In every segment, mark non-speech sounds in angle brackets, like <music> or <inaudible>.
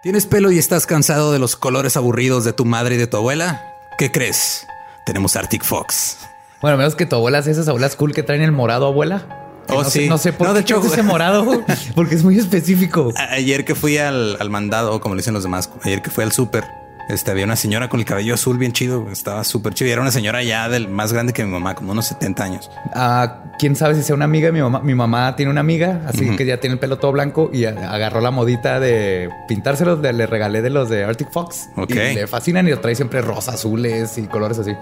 ¿Tienes pelo y estás cansado de los colores aburridos de tu madre y de tu abuela? ¿Qué crees? Tenemos Arctic Fox. Bueno, menos que tu abuela hace esas abuelas cool que traen el morado, abuela. Oh, no sí. Sé, no sé por No, qué de hecho, ese morado, <laughs> porque es muy específico. Ayer que fui al, al mandado, como le dicen los demás, ayer que fui al súper, este, había una señora con el cabello azul bien chido, estaba súper chido. Y era una señora ya del más grande que mi mamá, como unos 70 años. Ah, quién sabe si sea una amiga. Mi mamá, mi mamá tiene una amiga, así que ya tiene el pelo todo blanco y agarró la modita de pintárselos. de- le regalé de los de Arctic Fox. Ok. Y le fascinan y lo trae siempre rosa, azules y colores así.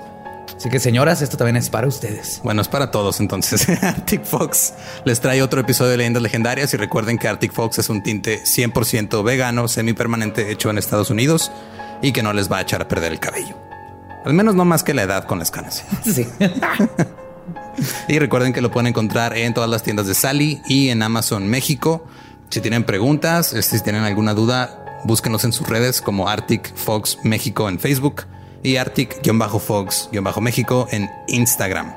Así que señoras, esto también es para ustedes. Bueno, es para todos entonces. <laughs> Arctic Fox les trae otro episodio de Leyendas Legendarias y recuerden que Arctic Fox es un tinte 100% vegano, semipermanente, hecho en Estados Unidos y que no les va a echar a perder el cabello. Al menos no más que la edad con las canas. <laughs> Sí. <laughs> Y recuerden que lo pueden encontrar en todas las tiendas de Sally y en Amazon México. Si tienen preguntas, este, si tienen alguna duda, búsquenos en sus redes como Arctic Fox México en Facebook y Arctic-Fox-México en Instagram.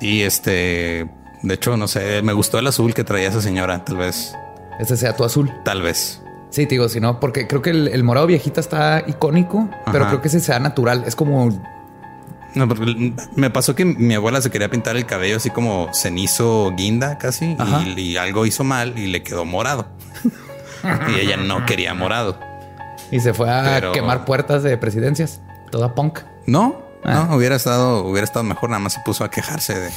Y este, de hecho, no sé, me gustó el azul que traía esa señora, tal vez, Ese sea tu azul. tal vez. Sí, te digo, si no, porque creo que el, el morado viejita está icónico, pero creo que ese sea natural. Es como No, porque me pasó que mi abuela se quería pintar el cabello así como cenizo guinda casi y, y algo hizo mal y le quedó morado. y ella no quería morado. y se fue a Pero- quemar puertas de presidencias. Toda punk. No, Ah. no, hubiera estado, hubiera estado mejor. Nada más se puso a quejarse de,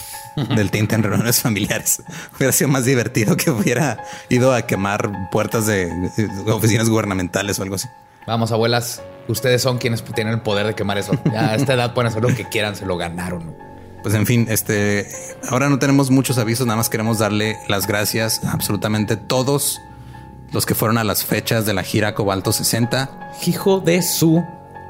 del tinte en reuniones <laughs> familiares. Hubiera sido más divertido que hubiera ido a quemar puertas de oficinas gubernamentales o algo así. Vamos, abuelas, ustedes son quienes tienen el poder de quemar eso. Ya a esta edad pueden hacer lo que quieran, se lo ganaron. Pues en fin, este ahora no tenemos muchos avisos, nada más queremos darle las gracias a absolutamente todos los que fueron a las fechas de la gira Cobalto 60. Hijo de su,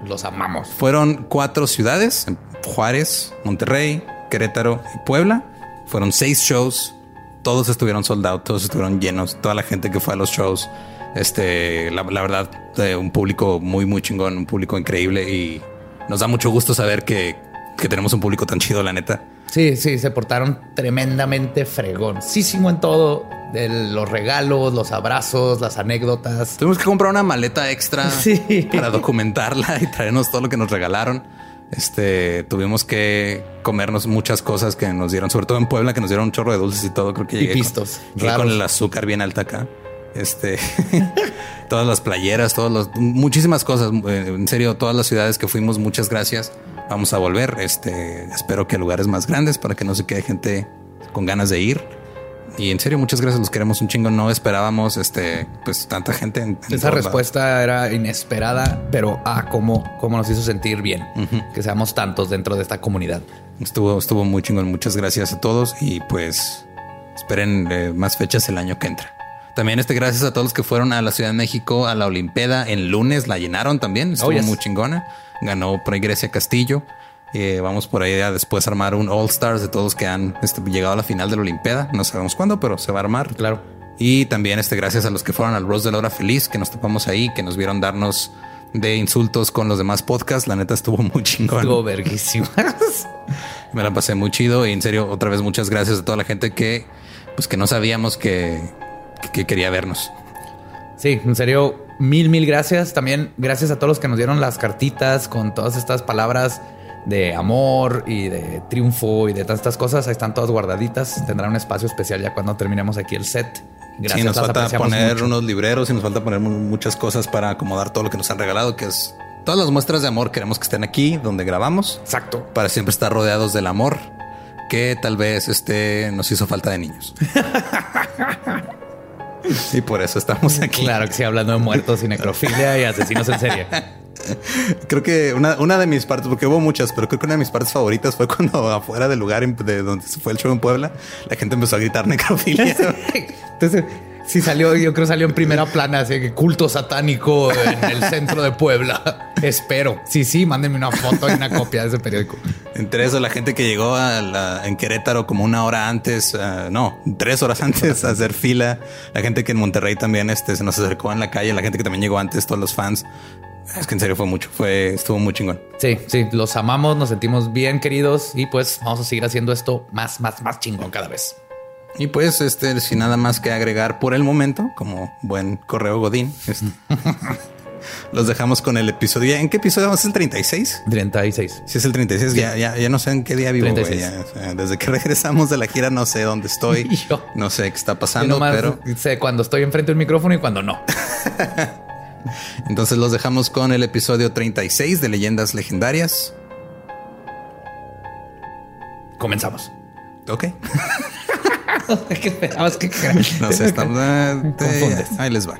los amamos. Fueron cuatro ciudades, Juárez, Monterrey, Querétaro y Puebla. Fueron seis shows, todos estuvieron soldados, todos estuvieron llenos, toda la gente que fue a los shows. Este, la, la verdad, eh, un público muy, muy chingón, un público increíble y nos da mucho gusto saber que, que tenemos un público tan chido, la neta. Sí, sí, se portaron tremendamente fregoncísimo en todo. De los regalos, los abrazos, las anécdotas. Tuvimos que comprar una maleta extra <laughs> Sí. para documentarla y traernos todo lo que nos regalaron. Este, tuvimos que comernos muchas cosas que nos dieron, sobre todo en Puebla, que nos dieron un chorro de dulces y todo. Creo que Y llegué, pistos con, llegué raros. con el azúcar bien alta acá. Este, <laughs> todas las playeras, todos los, muchísimas cosas. Eh, En serio, todas las ciudades que fuimos, muchas gracias. Vamos a volver. Este, espero que lugares más grandes para que no se quede gente con ganas de ir. Y en serio, muchas gracias. Los queremos un chingo. No esperábamos, este, pues tanta gente. En, en Esa respuesta era inesperada, pero ah, cómo, cómo nos hizo sentir bien que seamos tantos dentro de esta comunidad. Estuvo, estuvo muy chingón. Muchas gracias a todos y pues esperen eh, más fechas el año que entra. También este gracias a todos los que fueron a la Ciudad de México a la Olimpeda en lunes. La llenaron también. Estuvo Oh, yes. muy chingona. Ganó por ahí Grecia Castillo. Eh, vamos por ahí a después armar un All Stars de todos que han este, llegado a la final de la Olimpeda. No sabemos cuándo, pero se va a armar. Claro. Y también este gracias a los que fueron al Rose de la Hora Feliz, que nos topamos ahí, que nos vieron darnos de insultos con los demás podcasts. La neta estuvo <laughs> muy chingón. Estuvo verguísimas. <laughs> Me la pasé muy chido y en serio, otra vez muchas gracias a toda la gente que, pues que no sabíamos que, que- que quería vernos. Sí, en serio, mil, mil gracias. También gracias a todos los que nos dieron las cartitas con todas estas palabras de amor y de triunfo y de tantas cosas. Ahí están todas guardaditas. Tendrán un espacio especial ya cuando terminemos aquí el set. Gracias, sí, nos las falta poner mucho. unos libreros y nos falta poner mu- muchas cosas para acomodar todo lo que nos han regalado, que es todas las muestras de amor. Queremos que estén aquí donde grabamos Exacto. para siempre estar rodeados del amor que tal vez este nos hizo falta de niños. <laughs> y por eso estamos <laughs> aquí. Claro que sí, hablando de muertos y necrofilia y asesinos en serie. <laughs> Creo que una, una de mis partes, porque hubo muchas, pero creo que una de mis partes favoritas fue cuando <laughs> afuera del lugar de donde se fue el show en Puebla, la gente empezó a gritar necrofilia. Entonces, sí salió, yo creo salió en primera plana, así que culto satánico en el centro de Puebla. <laughs> Espero. Sí, sí, mándenme una foto y una copia de ese periódico. Entre eso, la gente que llegó a la- en Querétaro como una hora antes, ah, no, tres horas antes a hacer fila, la gente que en Monterrey también este, se nos acercó en la calle, la gente que también llegó antes, todos los fans. Es que en serio fue mucho, fue, estuvo muy chingón. Sí, sí, los amamos, nos sentimos bien queridos y pues vamos a seguir haciendo esto más, más, más chingón cada vez. Y pues, este, sin nada más que agregar por el momento, como buen correo Godín, este, <laughs> los dejamos con el episodio. ¿En qué episodio vamos? ¿Es el 36? 36. Si es el 36, ya, ya, ya no sé en qué día vivo. güey, 36. ya, o sea, desde que <laughs> regresamos de la gira, no sé dónde estoy. <laughs> Yo. No sé qué está pasando, pero sé cuando estoy enfrente del micrófono y cuando no. entonces los dejamos con el episodio 36 de Leyendas Legendarias. Comenzamos. Ok. <laughs> ¿Qué esperabas que <laughs> No sé, <laughs> Confundes. ahí les va.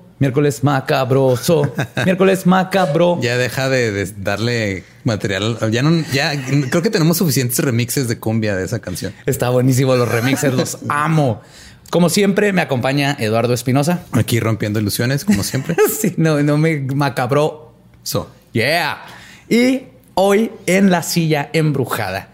miércoles macabroso, <laughs> miércoles macabro. Ya deja de, de darle material. Ya no, ya creo que tenemos suficientes remixes de cumbia de esa canción. Está buenísimo los remixes, los amo. Como siempre, me acompaña Eduardo Espinosa. Aquí rompiendo ilusiones, como siempre. <laughs> Sí, no, no me macabro. So, Yeah. Y hoy en la silla embrujada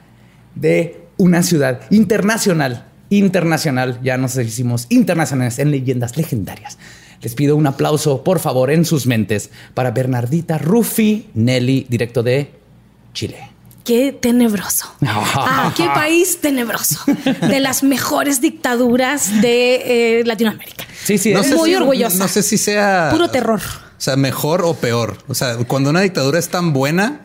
de una ciudad internacional, internacional, ya nos hicimos internacionales en leyendas legendarias. Les pido un aplauso, por favor, en sus mentes para Bernardita Rufi Nelly, directo de Chile. Qué tenebroso. <laughs> Ah, qué país tenebroso. De las mejores dictaduras de eh, Latinoamérica. Sí, sí, no es- Muy si- orgullosa. No sé si sea Puro terror. O sea, mejor o peor. O sea, cuando una dictadura es tan buena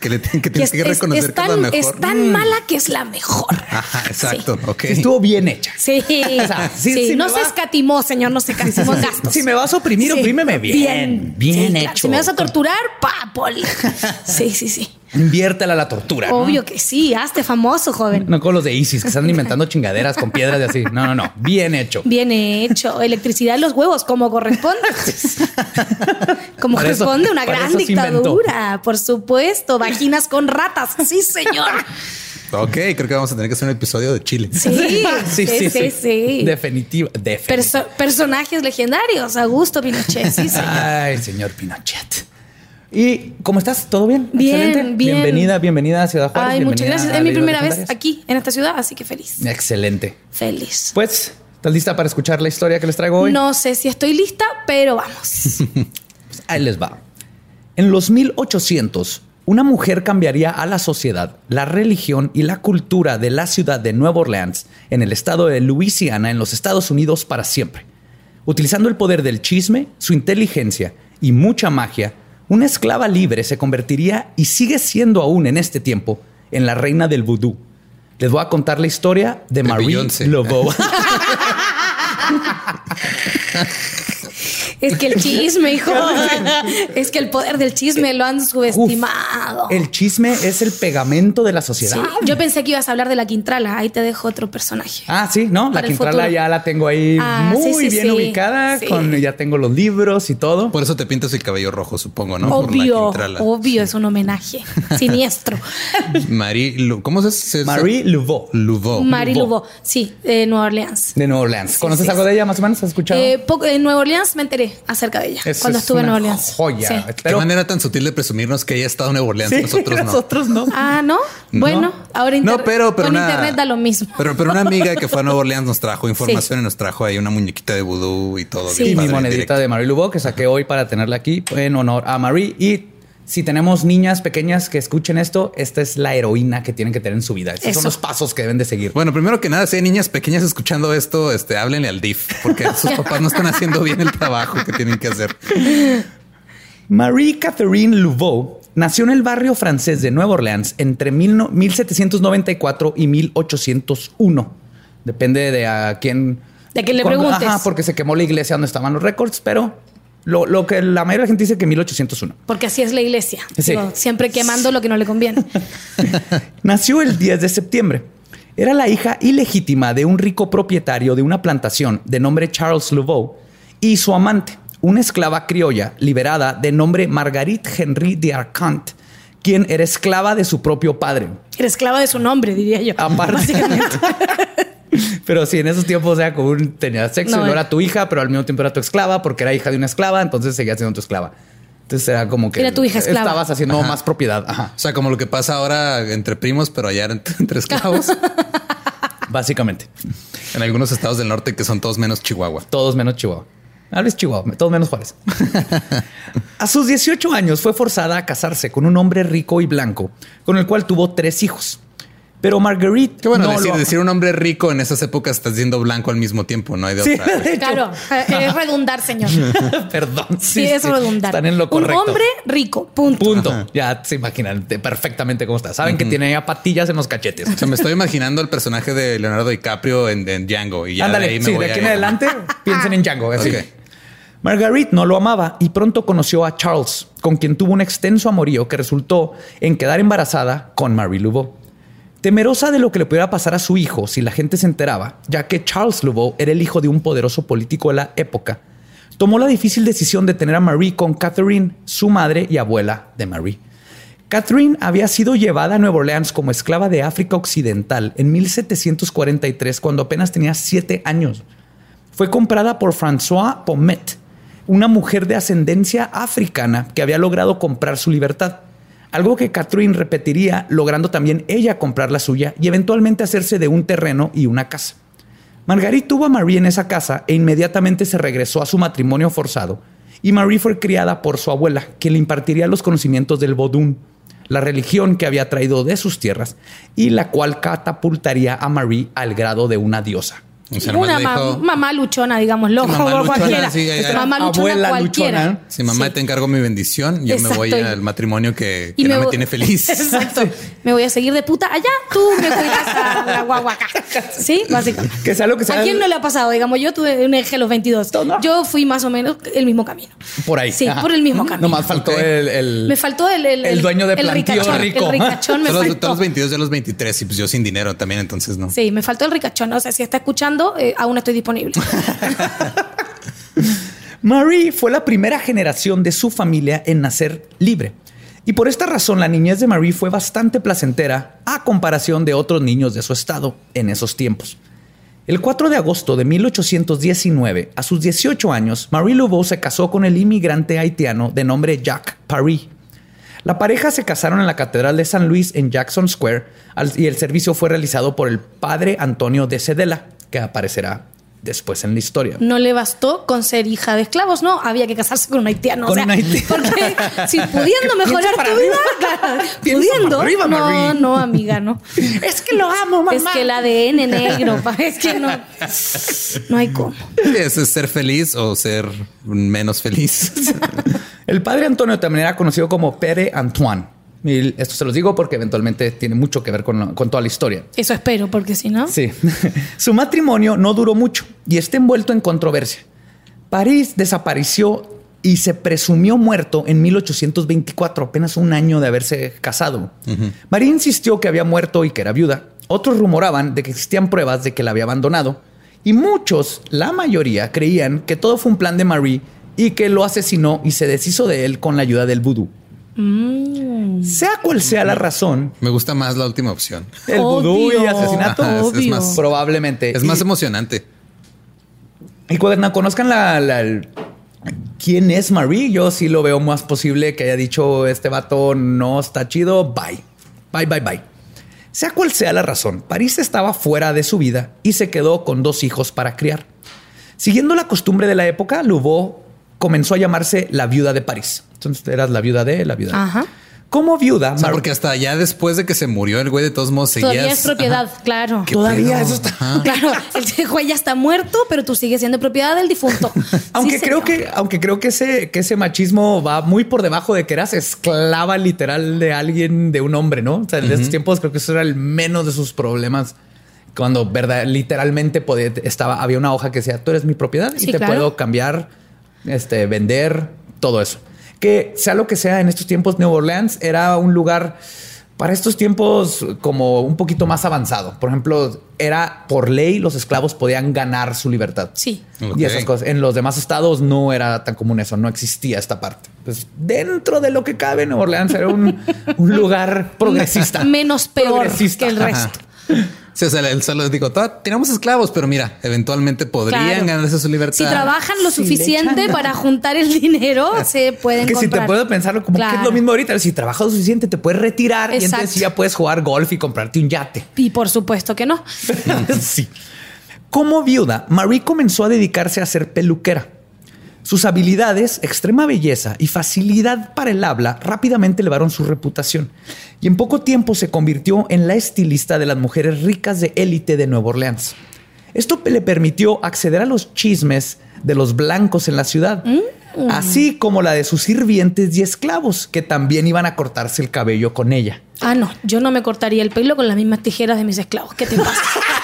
que le tienen que, Que es, que es- reconocer es que es la tan, mejor. es tan mala que es la mejor. Ajá, exacto. Estuvo bien hecha. Sí, <laughs> sea, sí, sí, sí no se va. escatimó, señor, no se escatimó gastos. Si me vas a oprimir, Sí. oprímeme bien. Bien, Sí, claro. hecho. Si me vas a torturar, pa, poli. <laughs> Sí, sí, sí. Inviértela la tortura. ¿no? Obvio que sí. Hazte famoso, joven. No con los de ISIS que están inventando chingaderas con piedras y así. No, no, no. Bien hecho. Bien hecho. Electricidad en los huevos, como corresponde. <laughs> como Para eso- corresponde una gran dictadura. Por supuesto. Vaginas con ratas. Sí, señor. Ok, creo que vamos a tener que hacer un episodio de Chile. Sí, sí, sí, sí. Definitiva. definitiva. Perso- personajes legendarios. Augusto Pinochet. Sí, señor. Ay, señor Pinochet. ¿Y cómo estás? ¿Todo bien? Bien, Excelente. bien. Bienvenida, bienvenida a Ciudad Juárez. Ay, muchas gracias. Es mi primera vez aquí en esta ciudad, así que feliz. Excelente. Feliz. Pues, ¿estás lista para escuchar la historia que les traigo hoy? No sé si estoy lista, pero vamos. <laughs> Pues ahí les va. En los 1800, una mujer cambiaría a la sociedad, la religión y la cultura de la ciudad de Nueva Orleans, en el estado de Luisiana, en los Estados Unidos, para siempre. Utilizando el poder del chisme, su inteligencia y mucha magia, una esclava libre se convertiría y sigue siendo aún en este tiempo en la reina del vudú. Les voy a contar la historia de, De Marie Beyoncé. Laveau. <laughs> <laughs> Es que el <laughs> chisme, hijo. <laughs> Es que el poder del chisme lo han subestimado. Uf, el chisme es el pegamento de la sociedad. Sí, Yo pensé que ibas a hablar de la Quintrala. Ahí te dejo otro personaje. Ah, sí, ¿no? La Quintrala ya la tengo ahí Ah, muy sí, sí, bien sí. ubicada. Sí. Con, ya tengo los libros y todo. Por eso te pintas el cabello rojo, supongo, ¿no? Por la obvio, obvio, es un homenaje <laughs> siniestro. Marie, Lu- ¿cómo se se- Marie Laveau Laveau. Marie. Laveau, sí, de Nueva Orleans. de Nueva Orleans. ¿Conoces sí, algo sí. de ella más o menos? ¿Has escuchado? Eh, poco- en Nueva Orleans me enteré acerca de ella Eso cuando es estuve en Nueva Orleans. Joya. Sí. Qué Pero- manera tan sutil de presumirnos que ella ha estado en Nueva Orleans. Sí, nosotros <laughs> no. nosotros no. Ah, ¿no? No. Bueno, ahora No, inter- pero, pero con una- internet da lo mismo. Pero, pero una amiga que fue a Nueva Orleans nos trajo <laughs> información y nos trajo ahí una muñequita de vudú y todo. Sí. bien y mi monedita de Marie Laveau que saqué hoy para tenerla aquí en honor a Marie. Y si tenemos niñas pequeñas que escuchen esto, esta es la heroína que tienen que tener en su vida. Estos Eso. son los pasos que deben de seguir. Bueno, primero que nada, si hay niñas pequeñas escuchando esto, este, háblenle al DIF, porque sus papás no están haciendo bien el trabajo que tienen que hacer. Marie Catherine Laveau nació en el barrio francés de Nueva Orleans entre mil no- 1794 y 1801. Depende de a quién De que le Cuando- preguntes. Ajá, porque se quemó la iglesia donde estaban los récords, pero lo, lo que la mayoría de la gente dice que 1801. Porque así es la iglesia. Sí. Digo, siempre quemando lo que no le conviene. <laughs> Nació el 10 de septiembre. Era la hija ilegítima de un rico propietario de una plantación de nombre Charles Laveau y su amante, una esclava criolla liberada de nombre Marguerite Henry de Arcant, quien era esclava de su propio padre. Era esclava de su nombre, diría yo. Aparte. <laughs> <laughs> Pero sí, en esos tiempos era como un, tenía sexo, No, no, eh. era tu hija, pero al mismo tiempo era tu esclava porque era hija de una esclava, entonces seguía siendo tu esclava. Entonces era como que Era tu hija esclava. estabas haciendo más propiedad. Ajá, O sea, como lo que pasa ahora entre primos, pero allá entre, entre esclavos. <laughs> básicamente. en algunos estados del norte que son todos menos Chihuahua. Todos menos Chihuahua. Tal vez Chihuahua, todos menos Juárez. <laughs> a sus 18 años fue forzada a casarse con un hombre rico y blanco, con el cual tuvo tres hijos. Pero Marguerite. Qué bueno no decir, lo- decir un hombre rico en esas épocas estás diciendo blanco al mismo tiempo, no hay de Sí, otra. de. Claro, eh, es redundar, señor. <laughs> Perdón. Sí, es redundar. Están en lo Un correcto. hombre rico, punto. Punto. Ya se imaginan de- perfectamente cómo está. Saben que tiene ya patillas en los cachetes. O sea, me estoy imaginando el personaje de Leonardo DiCaprio en, en Django y ya de Ándale, ahí me sí, voy de aquí a en adelante <laughs> piensen en Django. así. Ok. Marguerite no lo amaba y pronto conoció a Charles, con quien tuvo un extenso amorío que resultó en quedar embarazada con Marie Laveau. Temerosa de lo que le pudiera pasar a su hijo si la gente se enteraba, ya que Charles Laveau era el hijo de un poderoso político de la época, tomó la difícil decisión de tener a Marie con Catherine, su madre y abuela de Marie. Catherine había sido llevada a Nueva Orleans como esclava de África Occidental en 1743 cuando apenas tenía siete años. Fue comprada por François Pommet, una mujer de ascendencia africana que había logrado comprar su libertad. Algo que Catherine repetiría, logrando también ella comprar la suya y eventualmente hacerse de un terreno y una casa. Marguerite tuvo a Marie en esa casa e inmediatamente se regresó a su matrimonio forzado. Y Marie fue criada por su abuela, que le impartiría los conocimientos del Vodun, la religión que había traído de sus tierras y la cual catapultaría a Marie al grado de una diosa. O sea, nomás Una ma- dijo, mamá luchona, digámoslo. Sí, mamá luchona, cualquiera. sí. Mamá luchona Abuela cualquiera. luchona. si mamá Sí. te encargo mi bendición, yo me voy Exacto. al matrimonio que, que no me tiene feliz. <laughs> Exacto. Me voy a seguir de puta allá, tú me cuidas a la guagua acá. Sí, básicamente. Que sea lo que sea. ¿A quién no le ha pasado? Digamos, yo tuve un eje a los 22. No. Yo fui más o menos el mismo camino. Por ahí. Sí, Ajá. por el mismo camino. Nomás faltó Ok. el, el- Me faltó el, el, El dueño de el plantío ricachón, rico. El ricachón me faltó. todos los 22 de los 23 y pues yo sin dinero también, entonces no. Sí, me faltó el ricachón. O sea, si está escuchando, eh, aún estoy disponible. <laughs> Marie fue la primera generación de su familia en nacer libre. Y por esta razón la niñez de Marie fue bastante placentera a comparación de otros niños de su estado en esos tiempos. El 4 de agosto de 1819, a sus 18 años, Marie Laveau se casó con el inmigrante haitiano de nombre Jacques Paris. La pareja se casaron en la Catedral de San Luis en Jackson Square y el servicio fue realizado por el padre Antonio de Cedela, que aparecerá después en la historia. No le bastó con ser hija de esclavos, no. Había que casarse con un haitiano. Con o sea, un haitiano. Porque si <laughs> pudiendo mejorar tu arriba. <laughs> vida, pudiendo. arriba, no, no, amiga, no. <laughs> Es que lo amo, mamá. Es que el ADN negro, pa, es que no. No hay cómo. Es, es ser feliz o ser menos feliz. El padre Antonio también era conocido como Pere Antoine. Y esto se los digo porque eventualmente tiene mucho que ver con, lo- con toda la historia. Eso espero, porque si no. Sí. <laughs> Su matrimonio no duró mucho y está envuelto en controversia. París desapareció y se presumió muerto en 1824, apenas un año de haberse casado. María insistió que había muerto y que era viuda. Otros rumoraban de que existían pruebas de que la había abandonado. Y muchos, la mayoría, creían que todo fue un plan de Marie y que lo asesinó y se deshizo de él con la ayuda del vudú. Sea cual sea la razón, Me gusta más la última opción. el vudú y asesinato, Ajá, es- más- probablemente. Es más Y- emocionante. Y cuando conozcan la, la- el- quién es Marie, yo sí lo veo más posible que haya dicho este vato no está chido. Bye, bye, bye, bye. Sea cual sea la razón, París estaba fuera de su vida y se quedó con dos hijos para criar. Siguiendo la costumbre de la época, Louveau comenzó a llamarse la viuda de París. Entonces eras la viuda de la viuda. Ajá. Como viuda, O sea, Mar- porque hasta ya después de que se murió el güey, de todos modos seguías. Todavía es propiedad, claro. ¿Qué todavía pedo? eso está. Ajá. <laughs> Claro, el <laughs> güey ya está muerto, pero tú sigues siendo propiedad del difunto. <laughs> Aunque Sí, creo señor. que, aunque creo que ese, que ese machismo va muy por debajo de que eras esclava literal de alguien, de un hombre, ¿no? O sea, en esos tiempos creo que eso era el menos de sus problemas Cuando verdad, literalmente podía, estaba, había una hoja que decía, tú eres mi propiedad y te claro. puedo cambiar, este, vender, todo eso. Que sea lo que sea en estos tiempos, Nueva Orleans era un lugar para estos tiempos como un poquito más avanzado. Por ejemplo, era por ley los esclavos podían ganar su libertad. Sí. Ok. Y esas cosas. En los demás estados no era tan común eso, no existía esta parte. Pues dentro de lo que cabe, Nueva Orleans era un, un lugar progresista. Menos peor Progresista. que el Ajá. Sí, o sea, él solo digo, "Toda- tenemos esclavos, pero mira, eventualmente podrían Claro. ganarse su libertad. Si trabajan lo Si suficiente para juntar el dinero, <laughs> se pueden Que si te puedo pensarlo como que es lo mismo ahorita. Si trabajas lo suficiente, te puedes retirar y entonces ya puedes jugar golf y comprarte un yate. Y por supuesto que no. <laughs> sí. Como viuda, Marie comenzó a dedicarse a ser peluquera. Sus habilidades, extrema belleza y facilidad para el habla rápidamente elevaron su reputación y en poco tiempo se convirtió en la estilista de las mujeres ricas de élite de Nueva Orleans. Esto le permitió acceder a los chismes de los blancos en la ciudad, así como la de sus sirvientes y esclavos que también iban a cortarse el cabello con ella. Ah, no, yo no me cortaría el pelo con las mismas tijeras de mis esclavos. ¿Qué te pasa? <laughs>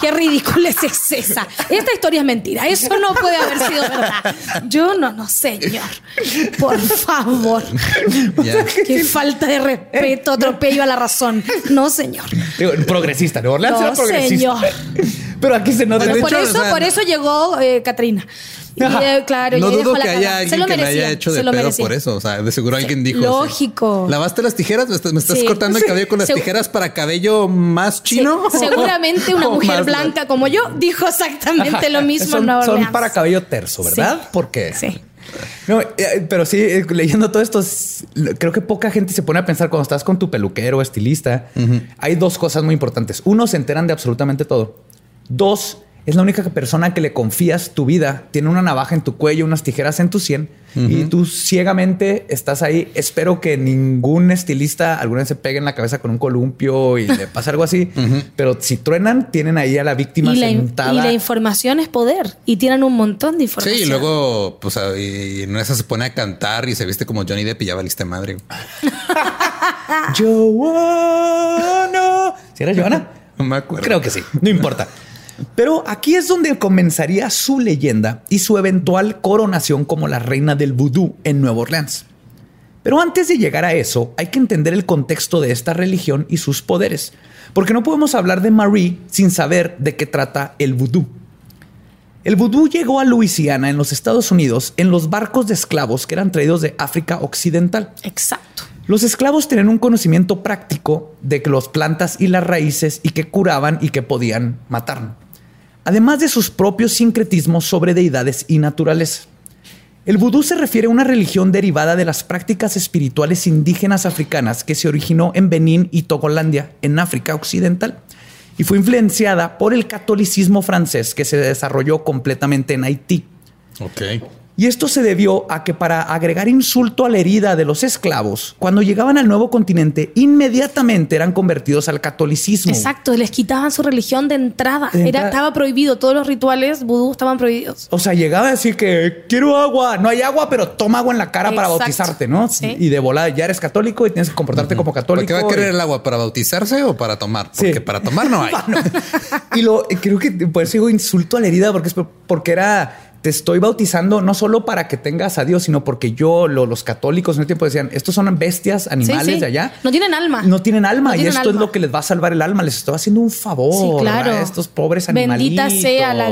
Qué ridícula es esa. Esta historia es mentira. Eso no puede haber sido verdad. Yo no, no, señor. Por favor. Qué falta de respeto, atropello a la razón. No, señor. Digo, progresista, Nueva Orleans No, era progresista. señor. Pero aquí se nota. De por, hecho, eso, o sea, por eso llegó eh, Catrina. Y, eh, <laughs> claro, no y ahí dejó dudo la que haya cagada. Se alguien lo que le merecía, haya hecho se de lo pedo merecía. por eso. O sea, de seguro alguien dijo. Lógico. ¿Lavaste las tijeras? ¿Me estás, me estás Sí. cortando el cabello con las Segu- tijeras para cabello más Sí, chino? <laughs> seguramente una <laughs> ¿O mujer más- blanca como yo dijo exactamente lo mismo son, Nueva son para cabello terso, ¿verdad? Sí. Porque Sí. No, eh, pero sí, eh, leyendo todo esto, es- creo que poca gente se pone a pensar cuando estás con tu peluquero o estilista. Hay dos cosas muy importantes. Uno, se enteran de absolutamente todo. Dos, es la única persona que le confías tu vida. Tiene una navaja en tu cuello, unas tijeras en tu sien y tú ciegamente estás ahí. Espero que ningún estilista alguna vez se pegue en la cabeza con un columpio y le pase algo así. <laughs> Pero si truenan, tienen ahí a la víctima Y la, sentada. y la información es poder y tienen un montón de información. Sí, y luego, pues, y y en esa se pone a cantar y se viste como Johnny Depp y ya valiste madre. <laughs> Joana. ¿Sí era Joana? <laughs> No me acuerdo. Creo que sí, no importa. Pero aquí es donde comenzaría su leyenda y su eventual coronación como la reina del vudú en Nueva Orleans. Pero antes de llegar a eso, hay que entender el contexto de esta religión y sus poderes, porque no podemos hablar de Marie sin saber de qué trata el vudú. El vudú llegó a Luisiana, en los Estados Unidos, en los barcos de esclavos que eran traídos de África Occidental. Exacto. Los esclavos tenían un conocimiento práctico de que las plantas y las raíces y que curaban y que podían matar. Además de sus propios sincretismos sobre deidades y naturaleza. El vudú se refiere a una religión derivada de las prácticas espirituales indígenas africanas que se originó en Benín y Togolandia, en África Occidental, y fue influenciada por el catolicismo francés que se desarrolló completamente en Haití. Y esto se debió a que para agregar insulto a la herida de los esclavos, cuando llegaban al nuevo continente, inmediatamente eran convertidos al catolicismo. Exacto, les quitaban su religión de entrada. De Era, estaba prohibido, todos los rituales vudú estaban prohibidos. O sea, llegaba a decir que quiero agua, no hay agua, pero toma agua en la cara para bautizarte, ¿no? Sí. Y de volada ya eres católico y tienes que comportarte como ¿Para católico. qué va a querer y- el agua? ¿Para bautizarse o para tomar? Sí. Porque para tomar no <laughs> hay. Y lo creo que por eso digo insulto a la herida, porque es porque era te estoy bautizando no solo para que tengas a Dios, sino porque yo, lo- los católicos en el tiempo decían, estos son bestias, animales Sí, sí. de allá. No tienen alma. No tienen alma No y tienen esto es lo que les va a salvar el alma. Les estoy haciendo un favor Sí, claro. a estos pobres animalitos. Bendita sea la,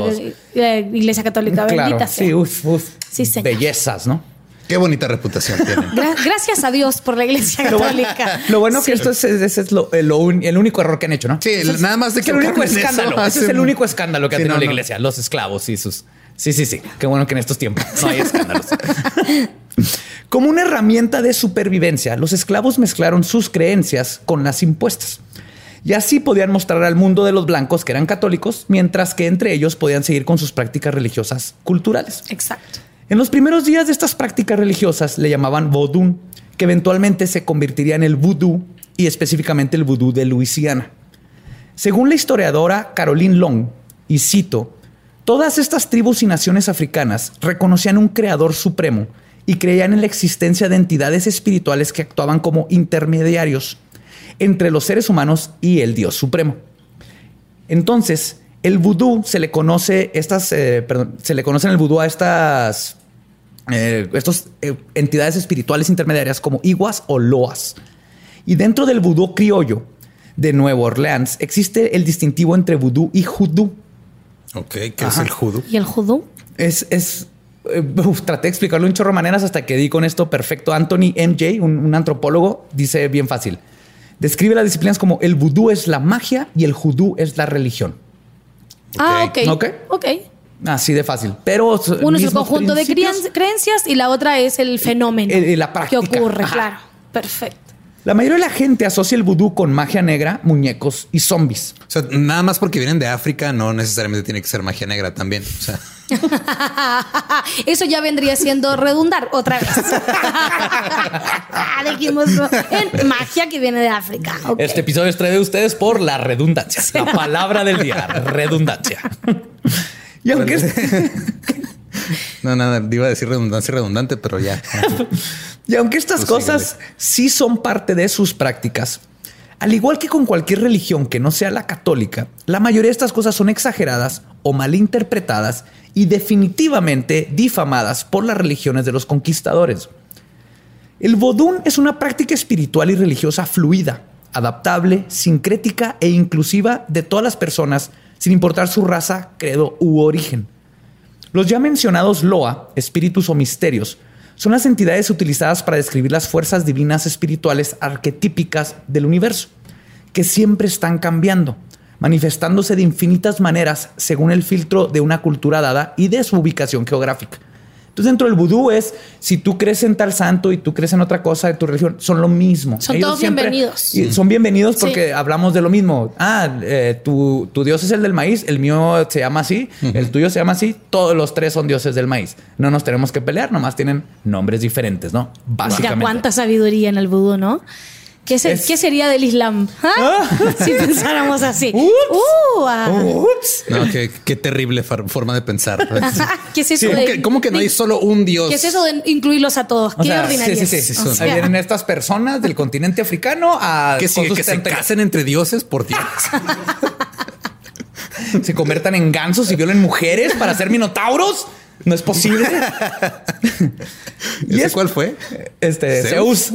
la Iglesia Católica. Claro, Bendita sea. sí, uf, uf. Sí, señor. Bellezas, ¿no? Qué bonita reputación tienen. <laughs> Gra- gracias a Dios por la Iglesia Lo bueno, Católica. lo bueno que Sí. esto es, ese es lo- el, lo un- el único error que han hecho, ¿no? Sí, nada más de es el único escándalo. Ese es el único escándalo que ha Sí, tenido no, la no. iglesia, los esclavos y sus. Sí, sí, sí. Qué bueno que en estos tiempos no hay <laughs> escándalos. Como una herramienta de supervivencia, los esclavos mezclaron sus creencias con las impuestas. Y así podían mostrar al mundo de los blancos que eran católicos, mientras que entre ellos podían seguir con sus prácticas religiosas culturales. Exacto. En los primeros días de estas prácticas religiosas le llamaban vodú, que eventualmente se convertiría en el vudú y específicamente el vudú de Luisiana. Según la historiadora Caroline Long, y cito, todas estas tribus y naciones africanas reconocían un creador supremo y creían en la existencia de entidades espirituales que actuaban como intermediarios entre los seres humanos y el Dios supremo. Entonces, el vudú se le conoce estas, eh, perdón, se le conoce en el vudú a estas eh, estos, eh, entidades espirituales intermediarias como iguas o loas. Y dentro del vudú criollo de Nueva Orleans existe el distintivo entre vudú y judú. Ok, ¿qué es el judú? ¿Y el judú? Es, es traté de explicarlo en chorro maneras hasta que di con esto perfecto. Anthony MJ, un, un antropólogo, dice bien fácil. Describe las disciplinas como el vudú es la magia y el judú es la religión. Ah, ok. Ok. Ok. Así de fácil. Pero Uno es el conjunto de creencias y la otra es el fenómeno Eh, eh, la práctica. que ocurre, Ajá. claro. Perfecto. La mayoría de la gente asocia el vudú con magia negra, muñecos y zombies. O sea, nada más porque vienen de África, no necesariamente tiene que ser magia negra también. O sea, <laughs> Eso ya vendría siendo redundar otra vez. <laughs> Dijimos en magia que viene de África. Este episodio es traído a ustedes por la redundancia. La palabra del día, redundancia. Y aunque es- <laughs> <laughs> no, nada, iba a decir redundancia redundante, pero ya. <laughs> Y aunque estas Pues cosas sí son parte de sus prácticas, al igual que con cualquier religión que no sea la católica, la mayoría de estas cosas son exageradas o malinterpretadas y definitivamente difamadas por las religiones de los conquistadores. El vodún es una práctica espiritual y religiosa fluida, adaptable, sincrética e inclusiva de todas las personas, sin importar su raza, credo u origen. Los ya mencionados Loa, espíritus o misterios, son las entidades utilizadas para describir las fuerzas divinas espirituales arquetípicas del universo, que siempre están cambiando, manifestándose de infinitas maneras según el filtro de una cultura dada y de su ubicación geográfica. Entonces, dentro del vudú es si tú crees en tal santo y tú crees en otra cosa de tu religión, son lo mismo. Son todos bienvenidos. y son bienvenidos porque Sí. hablamos de lo mismo. Ah, eh, tu, tu dios es el del maíz, el mío se llama así, el tuyo se llama así, todos los tres son dioses del maíz. No nos tenemos que pelear, nomás tienen nombres diferentes, ¿no? Básicamente. cuánta sabiduría en el vudú, ¿no? ¿Qué, se- Es- qué sería del Islam? ¿Ah? Ah. <laughs> Si pensáramos así. <laughs> Ups. Uh, ah. Ups. No, qué, qué terrible forma de pensar. <laughs> ¿Qué es eso ¿Cómo de- que, cómo que no hay solo un dios? ¿Qué es eso de incluirlos a todos? O ¿Qué sea, ordinariedad? sí, sí, sí, sí, O sea, vienen estas personas del continente africano a ¿Que, sigue, que se casen entre dioses por Dios. se conviertan en gansos y violen mujeres para ser minotauros. No es posible. ¿Y es- ese cuál fue? Este, Zeus.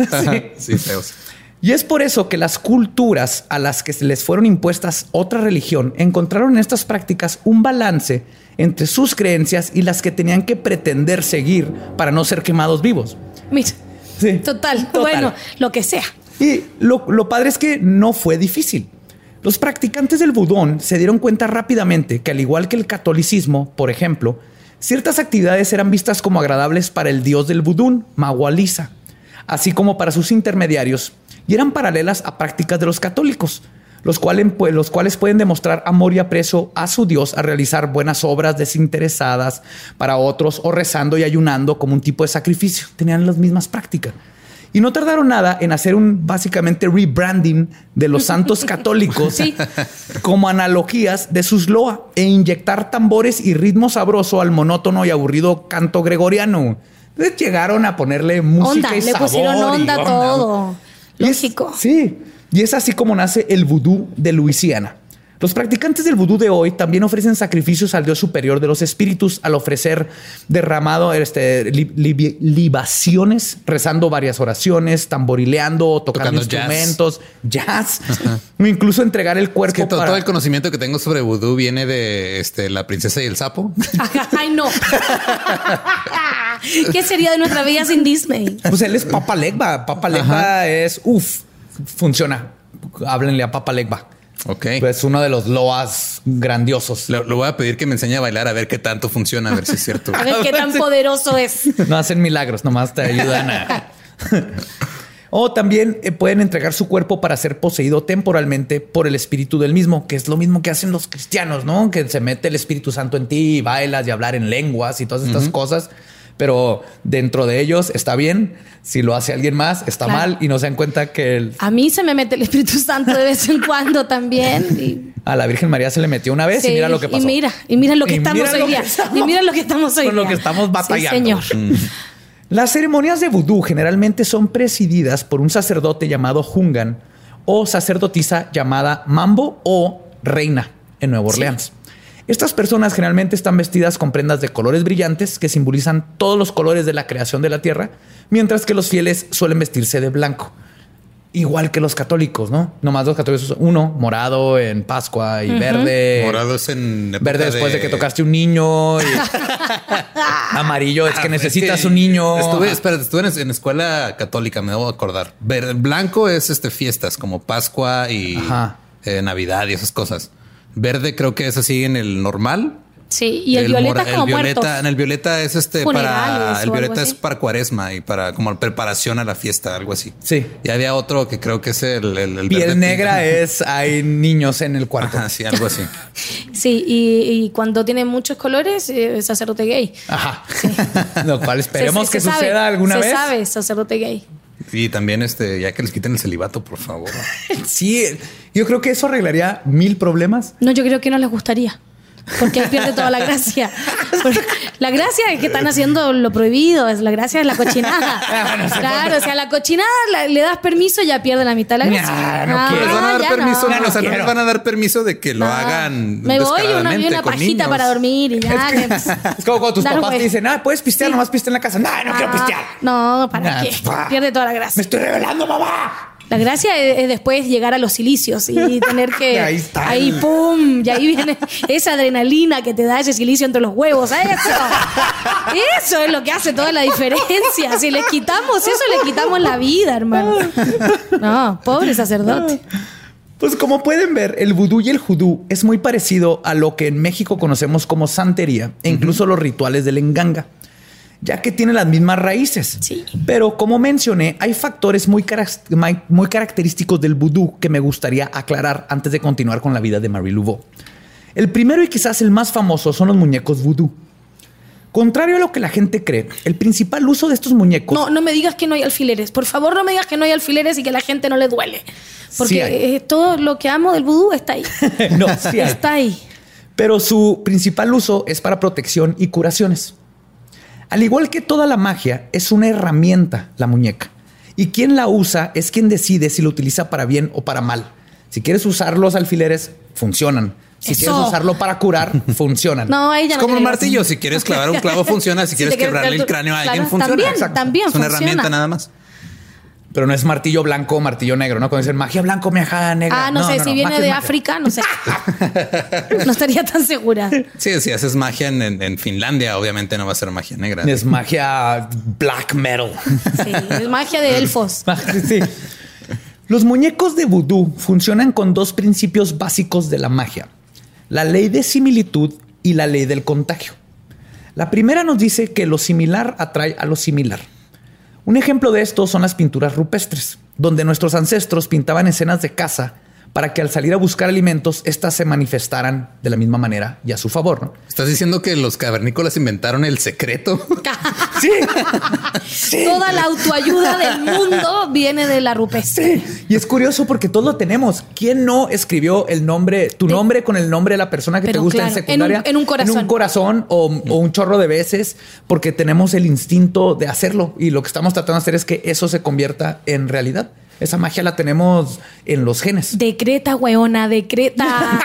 Sí, Zeus. Y es por eso que las culturas a las que se les fueron impuestas otra religión encontraron en estas prácticas un balance entre sus creencias y las que tenían que pretender seguir para no ser quemados vivos. Mira, Sí. total. Total. Bueno, lo que sea. Y lo, lo padre es que no fue difícil. Los practicantes del budón se dieron cuenta rápidamente que al igual que el catolicismo, por ejemplo, ciertas actividades eran vistas como agradables para el dios del budún, Magualisa, así como para sus intermediarios, y eran paralelas a prácticas de los católicos, los cuales, pues, los cuales pueden demostrar amor y aprecio a su dios a realizar buenas obras desinteresadas para otros o rezando y ayunando como un tipo de sacrificio. Tenían las mismas prácticas. Y no tardaron nada en hacer un básicamente rebranding de los santos <laughs> católicos Sí. como analogías de sus loa e inyectar tambores y ritmo sabroso al monótono y aburrido canto gregoriano. Entonces llegaron a ponerle música Onda, y le sabor pusieron y onda a todo. Y es- Lógico. sí. Y es así como nace el vudú de Luisiana. Los practicantes del vudú de hoy también ofrecen sacrificios al dios superior de los espíritus al ofrecer derramado este, li- libaciones, rezando varias oraciones, tamborileando, tocando, Tocando jazz. instrumentos, jazz, o <laughs> incluso entregar el Es cuerpo que to- para- todo el conocimiento que tengo sobre vudú viene de este, la princesa y el sapo. <laughs> Ay, no. <laughs> <laughs> ¿Qué sería de nuestra vida sin Disney? Pues él es Papa Legba. Papa Legba es, uff, funciona. Háblenle a Papa Legba. Ok. Es uno de los loas grandiosos. Le, le voy a pedir que me enseñe a bailar a ver qué tanto funciona, a ver si es cierto. <laughs> A ver qué tan poderoso es. No hacen milagros, nomás te ayudan a. <laughs> o también eh, pueden entregar su cuerpo para ser poseído temporalmente por el espíritu del mismo, que es lo mismo que hacen los cristianos, ¿no? Que se mete el Espíritu Santo en ti y bailas y hablar en lenguas y todas estas cosas. Pero dentro de ellos está bien. Si lo hace alguien más, está Claro. mal y no se dan cuenta que el- A mí se me mete el Espíritu Santo de vez en cuando también. Y, a la Virgen María se le metió una vez y mira lo que pasó. Y mira, y mira lo que Y estamos hoy día. estamos- y mira lo que estamos hoy con lo que estamos batallando. Sí, señor. Las ceremonias de vudú generalmente son presididas por un sacerdote llamado Hungan o sacerdotisa llamada Mambo o Reina. en Nueva Orleans. Estas personas generalmente están vestidas con prendas de colores brillantes que simbolizan todos los colores de la creación de la tierra, mientras que los fieles suelen vestirse de blanco. Igual que los católicos, ¿no? Nomás los católicos, uno morado en Pascua y verde. Morado es en. Verde después de... que tocaste un niño. y- <laughs> Amarillo es que Ah, necesitas es que un niño. Estuve, espérate, estuve en, en escuela católica, me debo acordar. Ver, blanco es este fiestas como Pascua y eh, Navidad y esas cosas. Verde creo que es así en el normal. Sí, y el, violeta mora- como el violeta, muertos. En el violeta es este Funerales para el violeta es para cuaresma y para como preparación a la fiesta, algo así. Sí. Y había otro que creo que es el, el, el verde Piel negra pinta. es hay niños en el <laughs> cuarto. Ajá, sí, algo así. <laughs> Sí, y, y cuando tiene muchos colores, eh, es sacerdote gay. Ajá. <laughs> Lo cual esperemos Se- que se sabe, suceda alguna se vez. sabe, sacerdote gay. Y también este, ya que les quiten el celibato, por favor. Sí, yo creo que eso arreglaría mil problemas. No, yo creo que no les gustaría. Porque ahí pierde toda la gracia. <laughs> Porque la gracia es que están haciendo lo prohibido, es la gracia es la cochinada. <laughs> Claro, o sea, la cochinada la- le das permiso y ya pierde la mitad de la gracia. Nah, no Ah, quiero. Les van a dar permiso, no. no, o sea, no quiero. les van a dar permiso de que lo No. hagan. Me voy y una, pajita niños. para dormir y ya. que- <laughs> Es como cuando tus papás te dicen, ah, puedes pistear, nomás piste en la casa. No, no quiero Ah, pistear. No, ¿para Nah, qué? pa. Pierde toda la Me gracia. estoy revelando, mamá. La gracia es, es después llegar a los silicios y <laughs> tener que. Ahí está. Ahí, pum. Y ahí viene esa adrenalina que te da ese silicio entre los huevos. ¿sabes? Eso. Eso es lo que hace toda la diferencia. Si le quitamos eso, le quitamos la vida, hermano. No, pobre sacerdote. Pues como pueden ver, el vudú y el judú es muy parecido a lo que en México conocemos como santería e incluso los rituales del enganga, ya que tiene las mismas raíces. Sí. Pero como mencioné, hay factores muy, muy característicos del vudú que me gustaría aclarar antes de continuar con la vida de Marie Laveau. El primero y quizás el más famoso son los muñecos vudú. Contrario a lo que la gente cree, el principal uso de estos muñecos No, no me digas que no hay alfileres. Por favor, no me digas que no hay alfileres y que a la gente no le duele. Porque Sí eh, todo lo que amo del vudú está ahí. <laughs> no, sí hay. Está ahí. pero su principal uso es para protección y curaciones. Al igual que toda la magia, es una herramienta la muñeca. Y quien la usa es quien decide si lo utiliza para bien o para mal. Si quieres usar los alfileres, funcionan. Si Eso. quieres usarlo para curar, <laughs> funcionan. No, ella Es no como un martillo. Si quieres clavar un clavo, funciona. <laughs> Si Si quieres quieres quebrarle el cráneo a alguien, funciona. también, Exacto. también Es una funciona. herramienta nada más. Pero no es martillo blanco o martillo negro, ¿no? Cuando dicen magia blanco, magia negra. Ah, no, sé, si viene de. África, no sé. <laughs> no estaría tan segura. Sí, si haces magia en, en- en Finlandia, obviamente no va a ser magia negra. Es magia black metal. Sí, es magia de elfos. <laughs> Sí. Los muñecos de vudú funcionan con dos principios básicos de la magia: la ley de similitud y la ley del contagio. La primera nos dice que lo similar atrae a lo similar. Un ejemplo de esto son las pinturas rupestres, donde nuestros ancestros pintaban escenas de caza para que al salir a buscar alimentos, éstas se manifestaran de la misma manera y a su favor. ¿no? ¿Estás diciendo que los cavernícolas inventaron el secreto? <laughs> Sí. Toda la autoayuda del mundo viene de la rupestre. Y es curioso porque todos lo tenemos. ¿Quién no escribió el nombre, tu De- nombre con el nombre de la persona que Pero te gusta en secundaria? en un- en un corazón. En un corazón o, o un chorro de veces porque tenemos el instinto de hacerlo. Y lo que estamos tratando de hacer es que eso se convierta en realidad. Esa magia la tenemos en los genes. Decreta, weona, decreta.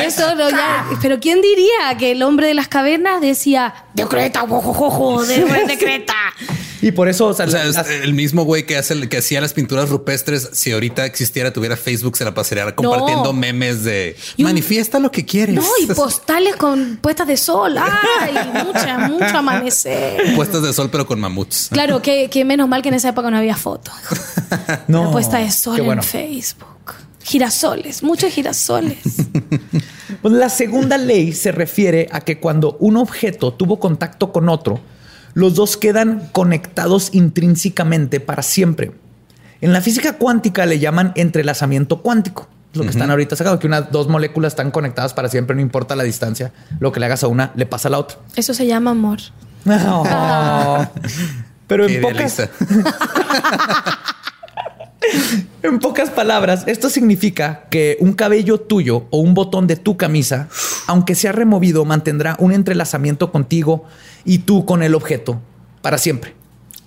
<laughs> Eso no, ya- Pero ¿quién diría que el hombre de las cavernas decía decreta, jojojojo, de- decreta? Y por eso, o sea, O sea, las- el mismo güey que hace que hacía las pinturas rupestres. Si ahorita existiera, tuviera Facebook, se la pasaría compartiendo memes de un- manifiesta lo que quieres. No, y postales con puestas de sol. Ay, mucha, <laughs> mucho amanecer. puestas de sol, pero con mamuts. Claro, que, que menos mal que en esa época no había fotos. <laughs> no, La puesta de sol en. Facebook. Girasoles, muchos girasoles. <laughs> Pues la segunda ley se refiere a que cuando un objeto tuvo contacto con otro, los dos quedan conectados intrínsecamente para siempre. En la física cuántica le llaman entrelazamiento cuántico. Es lo que están ahorita sacando, que unas dos moléculas están conectadas para siempre, no importa la distancia. Lo que le hagas a una, le pasa a la otra. Eso se llama amor. <laughs> No. Pero en pocas. <laughs> En pocas palabras, esto significa que un cabello tuyo o un botón de tu camisa, aunque sea removido, mantendrá un entrelazamiento contigo y tú con el objeto para siempre.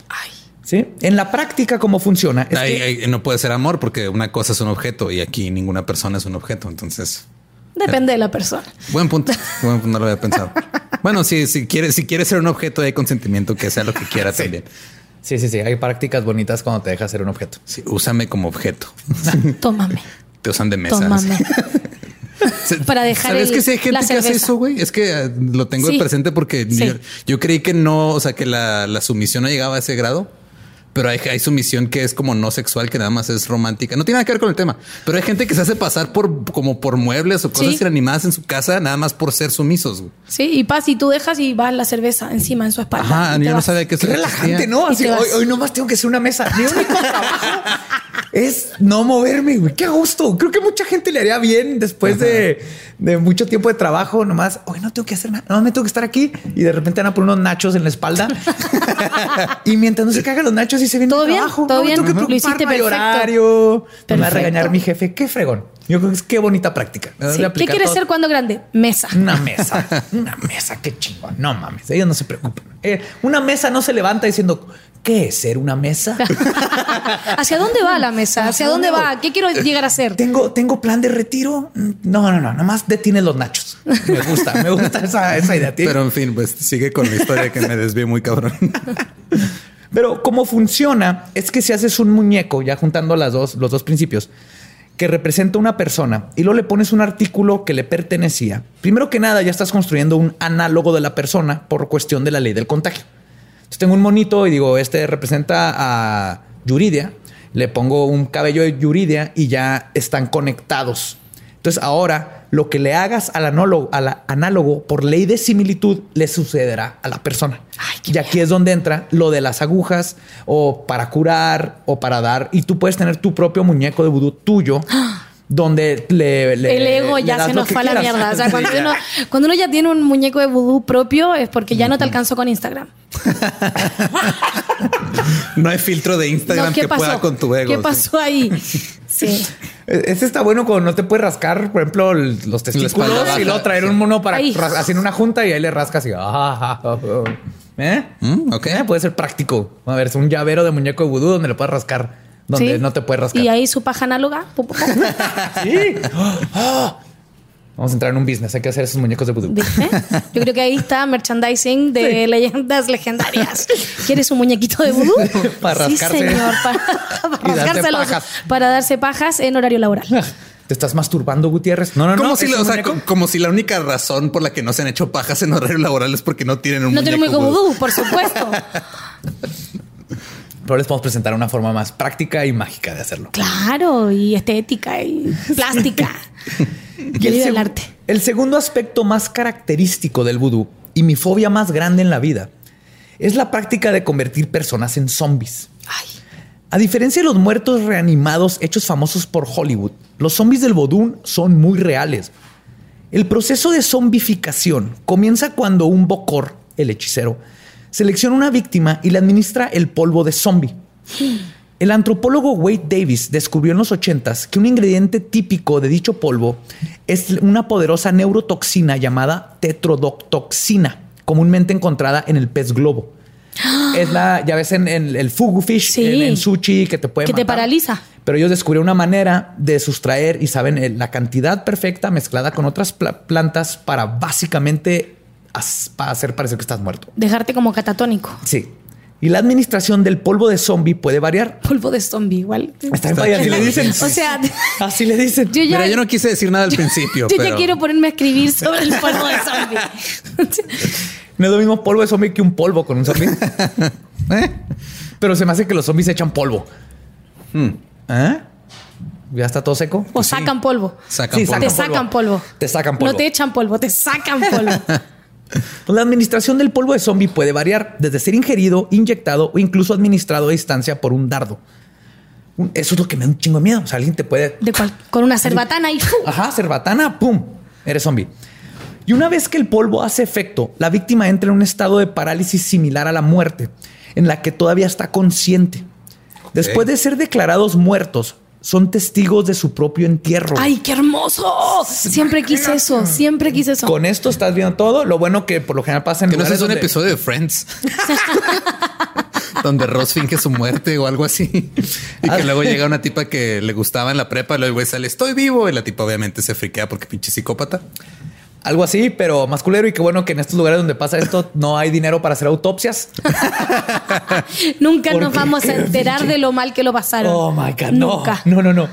Ay. ¿Sí? En la práctica, ¿cómo funciona? Es que- no puede ser amor porque una cosa es un objeto y aquí ninguna persona es un objeto. Entonces, Depende de la persona. Buen punto. <laughs> Buen punto, no lo había pensado. Bueno, si, si quieres, si quieres ser un objeto de consentimiento, que sea lo que quiera <laughs> también. Sí, sí, sí. Hay prácticas bonitas cuando te dejas ser un objeto. Sí, úsame como objeto. Tómame. <laughs> Te usan de mesa. Tómame. Para dejar ¿Sabes el- que si hay la gente que hace eso, güey? Es que eh, lo tengo Sí. presente porque Sí. yo, yo creí que no, o sea, que la, la sumisión no llegaba a ese grado. Pero hay, hay sumisión que es como no sexual, que nada más es romántica. No tiene nada que ver con el tema. Pero hay gente que se hace pasar por como por muebles o cosas Sí. inanimadas en su casa, nada más por ser sumisos. güey. Sí, y pasa y tú dejas y vas la cerveza encima en su espalda. Ajá, yo no sabía que Qué relajante. ¿no? Así, hoy, hoy nomás tengo que hacer una mesa. Mi único trabajo es no moverme, güey. Qué gusto. Creo que mucha gente le haría bien después de, de mucho tiempo de trabajo. Nomás, hoy no tengo que hacer nada. Nomás me tengo que estar aquí y de repente van a poner unos nachos en la espalda. <laughs> y mientras no se cagan los nachos y se viene ¿Todo bien? trabajo. ¿Todo no bien? tengo que Lo hiciste perfecto. horario. Me va a regañar mi jefe. Qué fregón. Yo creo que es qué bonita práctica. Sí. ¿Qué quieres todo. ser cuando grande? Mesa. Una mesa, una mesa, qué chingón. No mames, ellos no se preocupan. Eh, una mesa no se levanta diciendo, ¿qué es ser una mesa? <laughs> ¿Hacia dónde va la mesa? ¿Hacia dónde va? ¿Qué quiero llegar a ser? ¿Tengo, ¿Tengo plan de retiro? Mm, No, no, no, nomás detiene los nachos. Me gusta, me gusta esa, esa idea. Pero en fin, pues sigue con la historia que me desvié muy cabrón. <laughs> Pero cómo funciona es que si haces un muñeco, ya juntando las dos, los dos principios, que representa una persona y luego le pones un artículo que le pertenecía, primero que nada ya estás construyendo un análogo de la persona por cuestión de la ley del contagio. Entonces tengo un monito y digo, este representa a Yuridia, le pongo un cabello de Yuridia y ya están conectados. Entonces ahora lo que le hagas al análogo, al análogo por ley de similitud le sucederá a la persona. Ay, y aquí es donde entra lo de las agujas o para curar o para dar. Y tú puedes tener tu propio muñeco de vudú tuyo. Donde le, le- El ego le ya se nos fue a la mierda. O sea, <laughs> cuando Sí, uno, ya. cuando uno ya tiene un muñeco de vudú propio es porque ya no te alcanzó con Instagram. <laughs> No hay filtro de Instagram No, ¿qué que pueda con tu ego. ¿Qué sí. pasó ahí? <laughs> Sí. Este está bueno cuando no te puedes rascar, por ejemplo, los testículos y luego traer sí. un mono para haciendo una junta y ahí le rascas y ah, ah, ah, ah. ¿Eh? Mm, ok. Eh, Puede ser práctico. A ver, es un llavero de muñeco de vudú donde le puedes rascar, donde Sí. no te puedes rascar. Y ahí su paja análoga. <laughs> Sí. Vamos a entrar en un business. Hay que hacer esos muñecos de vudú. ¿Viste? Yo creo que ahí está merchandising de Sí. leyendas legendarias. ¿Quieres un muñequito de vudú? <laughs> Para Sí, rascarse. señor. <laughs> Para, para darse pajas. para darse pajas en horario laboral. ¿Te estás masturbando, Gutiérrez? No, no, Como, no. si, la- un o sea, muñeco. co- como si la única razón por la que no se han hecho pajas en horario laboral es porque no tienen un No tiene muñeco muñeco vudú. vudú, por supuesto. Pero les podemos presentar una forma más práctica y mágica de hacerlo. Claro, y estética y plástica. <laughs> Y el, arte. el segundo aspecto más característico del vudú y mi fobia más grande en la vida es la práctica de convertir personas en zombies. Ay, A diferencia de los muertos reanimados hechos famosos por Hollywood, los zombies del vodú son muy reales. El proceso de zombificación comienza cuando un bocor, el hechicero, selecciona una víctima y le administra el polvo de zombie. El antropólogo Wade Davis descubrió en los 80s que un ingrediente típico de dicho polvo es una poderosa neurotoxina llamada tetrodotoxina, comúnmente encontrada en el pez globo. <gasps> Es la, ya ves en, en el fugu fish, Sí. en, en sushi, que te puede Que te paraliza. Pero ellos descubrieron una manera de sustraer y saben eh, la cantidad perfecta mezclada con otras pla- plantas para básicamente para hacer parecer que estás muerto. dejarte como catatónico. Sí. Y la administración del polvo de zombie puede variar. Polvo de zombie, igual. Está en así le dicen. O sea, así le dicen. yo ya, Mira, yo no quise decir nada al principio, yo pero ya quiero ponerme a escribir sobre el polvo de zombie. No es lo mismo polvo de zombie que un polvo con un zombie. <laughs> ¿Eh? Pero se me hace que los zombies echan polvo. ¿Eh? ¿Ya está todo seco? o sacan polvo. sacan Sí, polvo. Te sacan sacan polvo. Te sacan polvo. No te echan polvo, te sacan polvo. <laughs> <laughs> La administración del polvo de zombie puede variar desde ser ingerido, inyectado o incluso administrado a distancia por un dardo. Eso es lo que me da un chingo de miedo. O sea, alguien te puede De cual- con una cerbatana y. Ajá, cerbatana, pum, eres zombie. Y una vez que el polvo hace efecto, la víctima entra en un estado de parálisis similar a la muerte, en la que todavía está consciente. Después de ser declarados muertos, son testigos de su propio entierro. ¡Ay, qué hermoso! Siempre quise eso, siempre quise eso. Con esto estás viendo todo. Lo bueno que por lo general pasa en que no es un donde- episodio de Friends. <laughs> donde Ross finge su muerte o algo así. Y que luego llega una tipa que le gustaba en la prepa, y luego el güey sale, estoy vivo. Y la tipa obviamente se friquea porque pinche psicópata. Algo así, pero más culero y qué bueno que en estos lugares donde pasa esto no hay dinero para hacer autopsias. <laughs> Nunca ¿Por nos qué? vamos a enterar de lo mal que lo pasaron. Oh my God, Nunca. no. No, no, no.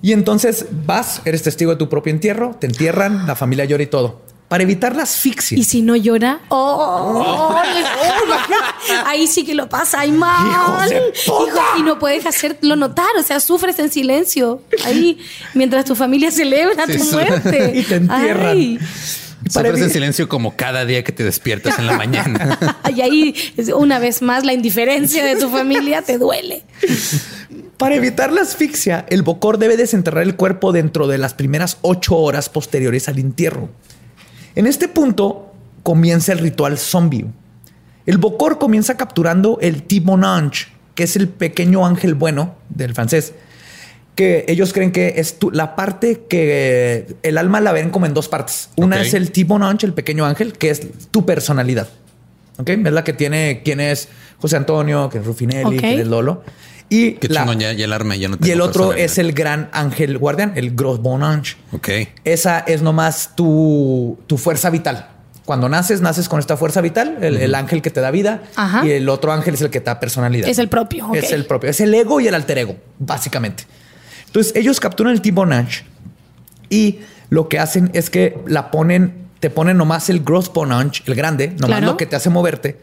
Y entonces vas, eres testigo de tu propio entierro, te entierran, la familia llora y todo. Para evitar la asfixia. Y si no llora, oh, <laughs> ahí sí que lo pasa, ay mal. ¡Hijos de puta! Hijo, y no puedes hacerlo notar, o sea, sufres en silencio ahí mientras tu familia celebra Sí, tu muerte. <laughs> Y te entierran. Ay. Para Sufres en silencio como cada día que te despiertas en la mañana. <laughs> Y ahí, es- una vez más, la indiferencia de tu familia te duele. Para evitar la asfixia, el bocor debe desenterrar el cuerpo dentro de las primeras ocho horas posteriores al entierro. En este punto comienza el ritual zombie. El bocor comienza capturando el Timon Ange, que es el pequeño ángel bueno del francés, que ellos creen que es tu- la parte que el alma la ven como en dos partes. Una es el Timon Ange, el pequeño ángel, que es tu personalidad. ¿Ok? Es la que tiene quién es José Antonio, quién es Rufinelli, quién es Lolo. Y Qué la- chingón, ya, ya el arma ya no y tengo el otro es el gran ángel guardián, el Gros Bon Ange. Ok. Esa es nomás tu, tu fuerza vital. Cuando naces, naces con esta fuerza vital, el, el ángel que te da vida. Ajá. Y el otro ángel es el que te da personalidad. Es el propio. Es el propio. Es el ego y el alter ego, básicamente. Entonces, ellos capturan el Ange y lo que hacen es que la ponen, te ponen nomás el Gross Bon Ange, el grande, nomás Claro. lo que te hace moverte.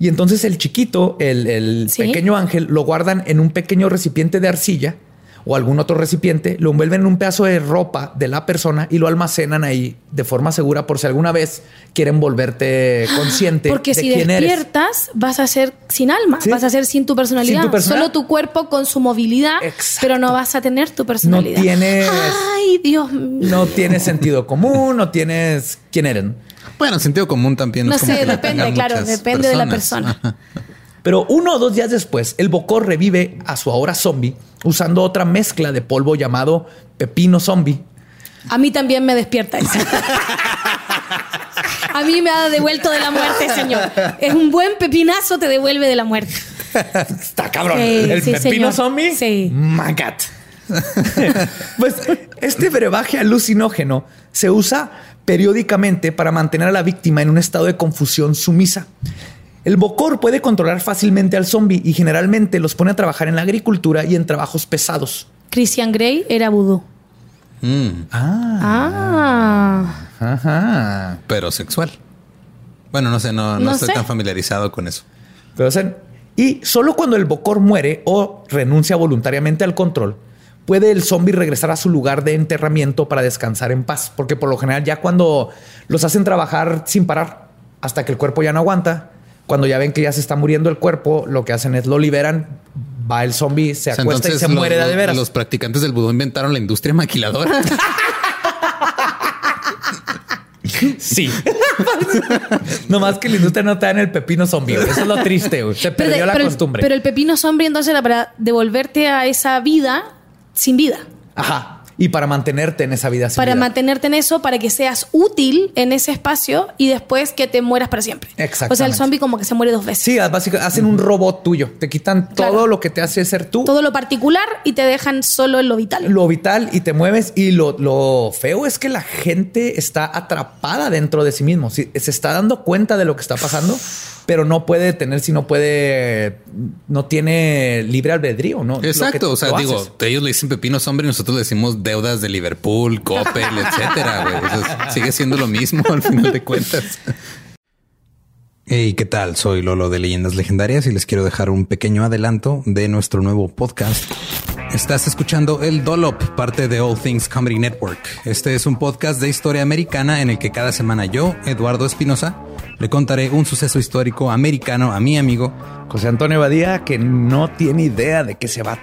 Y entonces el chiquito, el, el Sí. pequeño ángel, lo guardan en un pequeño recipiente de arcilla o algún otro recipiente, lo envuelven en un pedazo de ropa de la persona y lo almacenan ahí de forma segura por si alguna vez quieren volverte <gasps> consciente Porque de si quién eres. despiertas, vas a ser sin alma, Sí. vas a ser sin tu personalidad. Sin tu personalidad. Solo tu cuerpo con su movilidad, Exacto. pero no vas a tener tu personalidad. tienes- Ay, Dios mío. No tienes sentido común, no tienes quién eres. Bueno, sentido común también. No es como sé, que lo depende, claro, depende de la persona. <laughs> Pero uno o dos días después, el Bocor revive a su ahora zombie usando otra mezcla de polvo llamado pepino zombie. A mí también me despierta eso. A mí me ha devuelto de la muerte, señor. Es un buen pepinazo, te devuelve de la muerte. Está cabrón. Sí, el sí, pepino señor. zombie. Sí. God. <laughs> pues este brebaje alucinógeno se usa periódicamente para mantener a la víctima en un estado de confusión sumisa. El Bocor puede controlar fácilmente al zombie y generalmente los pone a trabajar en la agricultura y en trabajos pesados. Christian Grey era vudú. Mm, Ah. Ajá. pero sexual. Bueno, no sé, no, no, No estoy sé. tan familiarizado con eso. Pero, o sea, y solo cuando el Bocor muere o renuncia voluntariamente al control, puede el zombie regresar a su lugar de enterramiento para descansar en paz. Porque por lo general, ya cuando los hacen trabajar sin parar hasta que el cuerpo ya no aguanta, cuando ya ven que ya se está muriendo el cuerpo, lo que hacen es lo liberan, va el zombie, se acuesta y se los- muere de, veras. Los practicantes del vudú inventaron la industria maquiladora. <laughs> Sí. <laughs> Nomás que la industria no te da en el pepino zombie. Eso es lo triste. güey. Se perdió la pero el- costumbre. pero el pepino zombie entonces era para devolverte a esa vida sin vida. Ajá. Y para mantenerte en esa vida. sin para vida. mantenerte en eso, para que seas útil en ese espacio y después que te mueras para siempre. O sea, el zombie como que se muere dos veces. Sí, básicamente hacen un robot tuyo. Te quitan Claro. todo lo que te hace ser tú, Todo lo particular y te dejan solo en lo vital. lo vital y te mueves. Y lo, lo feo es que la gente está atrapada dentro de sí mismo. Se está dando cuenta de lo que está pasando, pero no puede detener si no puede, no tiene libre albedrío, ¿no? Lo que Exacto. O sea, lo digo, haces. ellos le dicen pepino hombre y nosotros le decimos deudas de Liverpool, Coppel, <laughs> etcétera. güey. O sea, sigue siendo lo mismo al final de cuentas. Hey, ¿qué tal? Soy Lolo de Leyendas Legendarias y les quiero dejar un pequeño adelanto de nuestro nuevo podcast. Estás escuchando El Dollop, parte de All Things Comedy Network. Este es un podcast de historia americana en el que cada semana yo, Eduardo Espinosa, le contaré un suceso histórico americano a mi amigo José Antonio Badía, que no tiene idea de qué se va a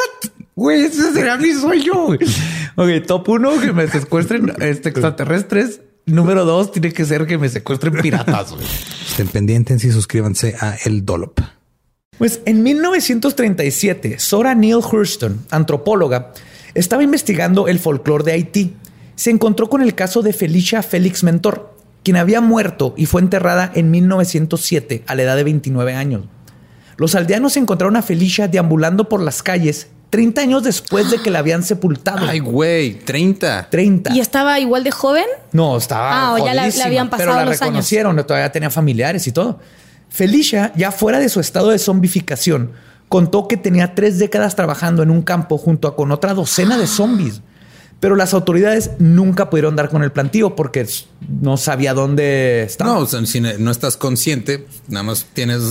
Güey, ese sería mi sueño. Ok, top uno, que me secuestren este, extraterrestres. Número dos, tiene que ser que me secuestren piratas. Estén pendientes y suscríbanse a El Dolop. Pues en 1937, Sora Neil Hurston, antropóloga, estaba investigando el folclore de Haití. Se encontró con el caso de Felicia Félix Mentor, quien había muerto y fue enterrada en 1907 a la edad de 29 años. Los aldeanos encontraron a Felicia deambulando por las calles 30 años después de que la habían sepultado. Ay, güey, 30. 30. ¿Y estaba igual de joven? No, estaba. Ah, o ya la- habían pasado Pero la los años. reconocieron, todavía tenía familiares y todo. Felicia, ya fuera de su estado de zombificación, contó que tenía tres décadas trabajando en un campo junto a con otra docena de zombies. Pero las autoridades nunca pudieron dar con el plantío porque no sabía dónde estaba. No, o sea, si no estás consciente, nada más tienes.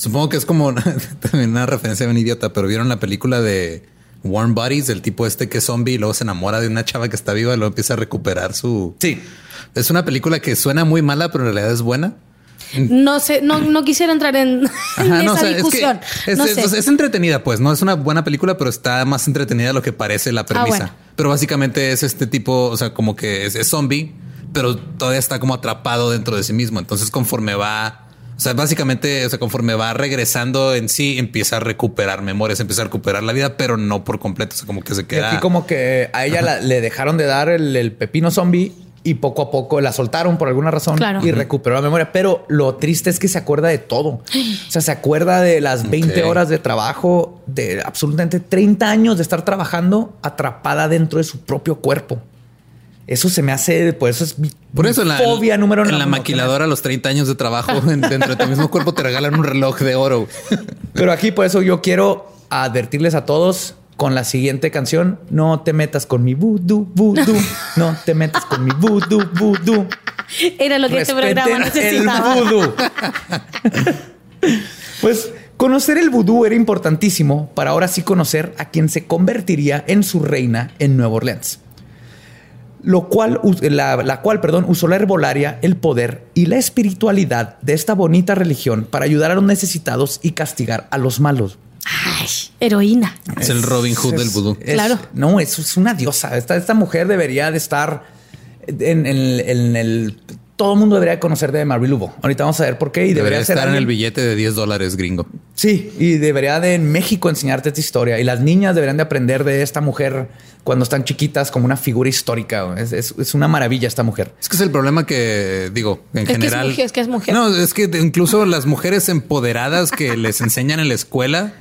Supongo que es como <laughs> también una referencia de un idiota, pero vieron la película de Warm Bodies, el tipo este que es zombie y luego se enamora de una chava que está viva y luego empieza a recuperar su. Sí. Es una película que suena muy mala, pero en realidad es buena. No sé, no, no quisiera entrar en, <laughs> en Ajá, no, esa o sea, es que discusión. es, no es- sé. es entretenida, pues no es una buena película, pero está más entretenida de lo que parece la premisa. bueno. Pero básicamente es este tipo, o sea, como que es, es zombie, pero todavía está como atrapado dentro de sí mismo. Entonces, conforme va, o sea, básicamente, o sea, conforme va regresando en sí, empieza a recuperar memorias, empieza a recuperar la vida, pero no por completo. O sea, como que se Y queda. aquí como que a ella la- le dejaron de dar el, el pepino zombie y poco a poco la soltaron por alguna razón Claro. y recuperó la memoria. Pero lo triste es que se acuerda de todo. <gasps> O sea, se acuerda de las 20 Ok. horas de trabajo, de absolutamente 30 años de estar trabajando atrapada dentro de su propio cuerpo. Eso se me hace, pues eso es mi, Por eso en mi la, fobia número en uno. la maquiladora a los 30 años de trabajo <laughs> en- dentro de tu mismo cuerpo te regalan un reloj de oro. Pero aquí por eso yo quiero advertirles a todos con la siguiente canción. No te metas con mi voodoo, voodoo. No te metas con mi voodoo, voodoo. Era lo que este programa necesitaba. El vudú. pues conocer el vudú era importantísimo para ahora sí conocer a quien se convertiría en su reina en Nueva Orleans. Lo cual, la, la cual, perdón, usó la herbolaria, el poder y la espiritualidad de esta bonita religión para ayudar a los necesitados y castigar a los malos. Ay, heroína. Es el Robin Hood del vudú. es- Claro. No, es, es una diosa. Esta, esta mujer debería de estar en, en- en el... Todo el mundo debería conocer de Marie Lubo. Ahorita vamos a ver por qué. Y Debería debería, ser estar en el billete de 10 dólares gringo. Sí, y debería de en México enseñarte esta historia. Y las niñas deberían de aprender de esta mujer cuando están chiquitas como una figura histórica. Es, es- es una maravilla esta mujer. Es que es el problema que digo en Es que es general. mujer, es que es mujer. No, es que incluso las mujeres empoderadas que les enseñan en la escuela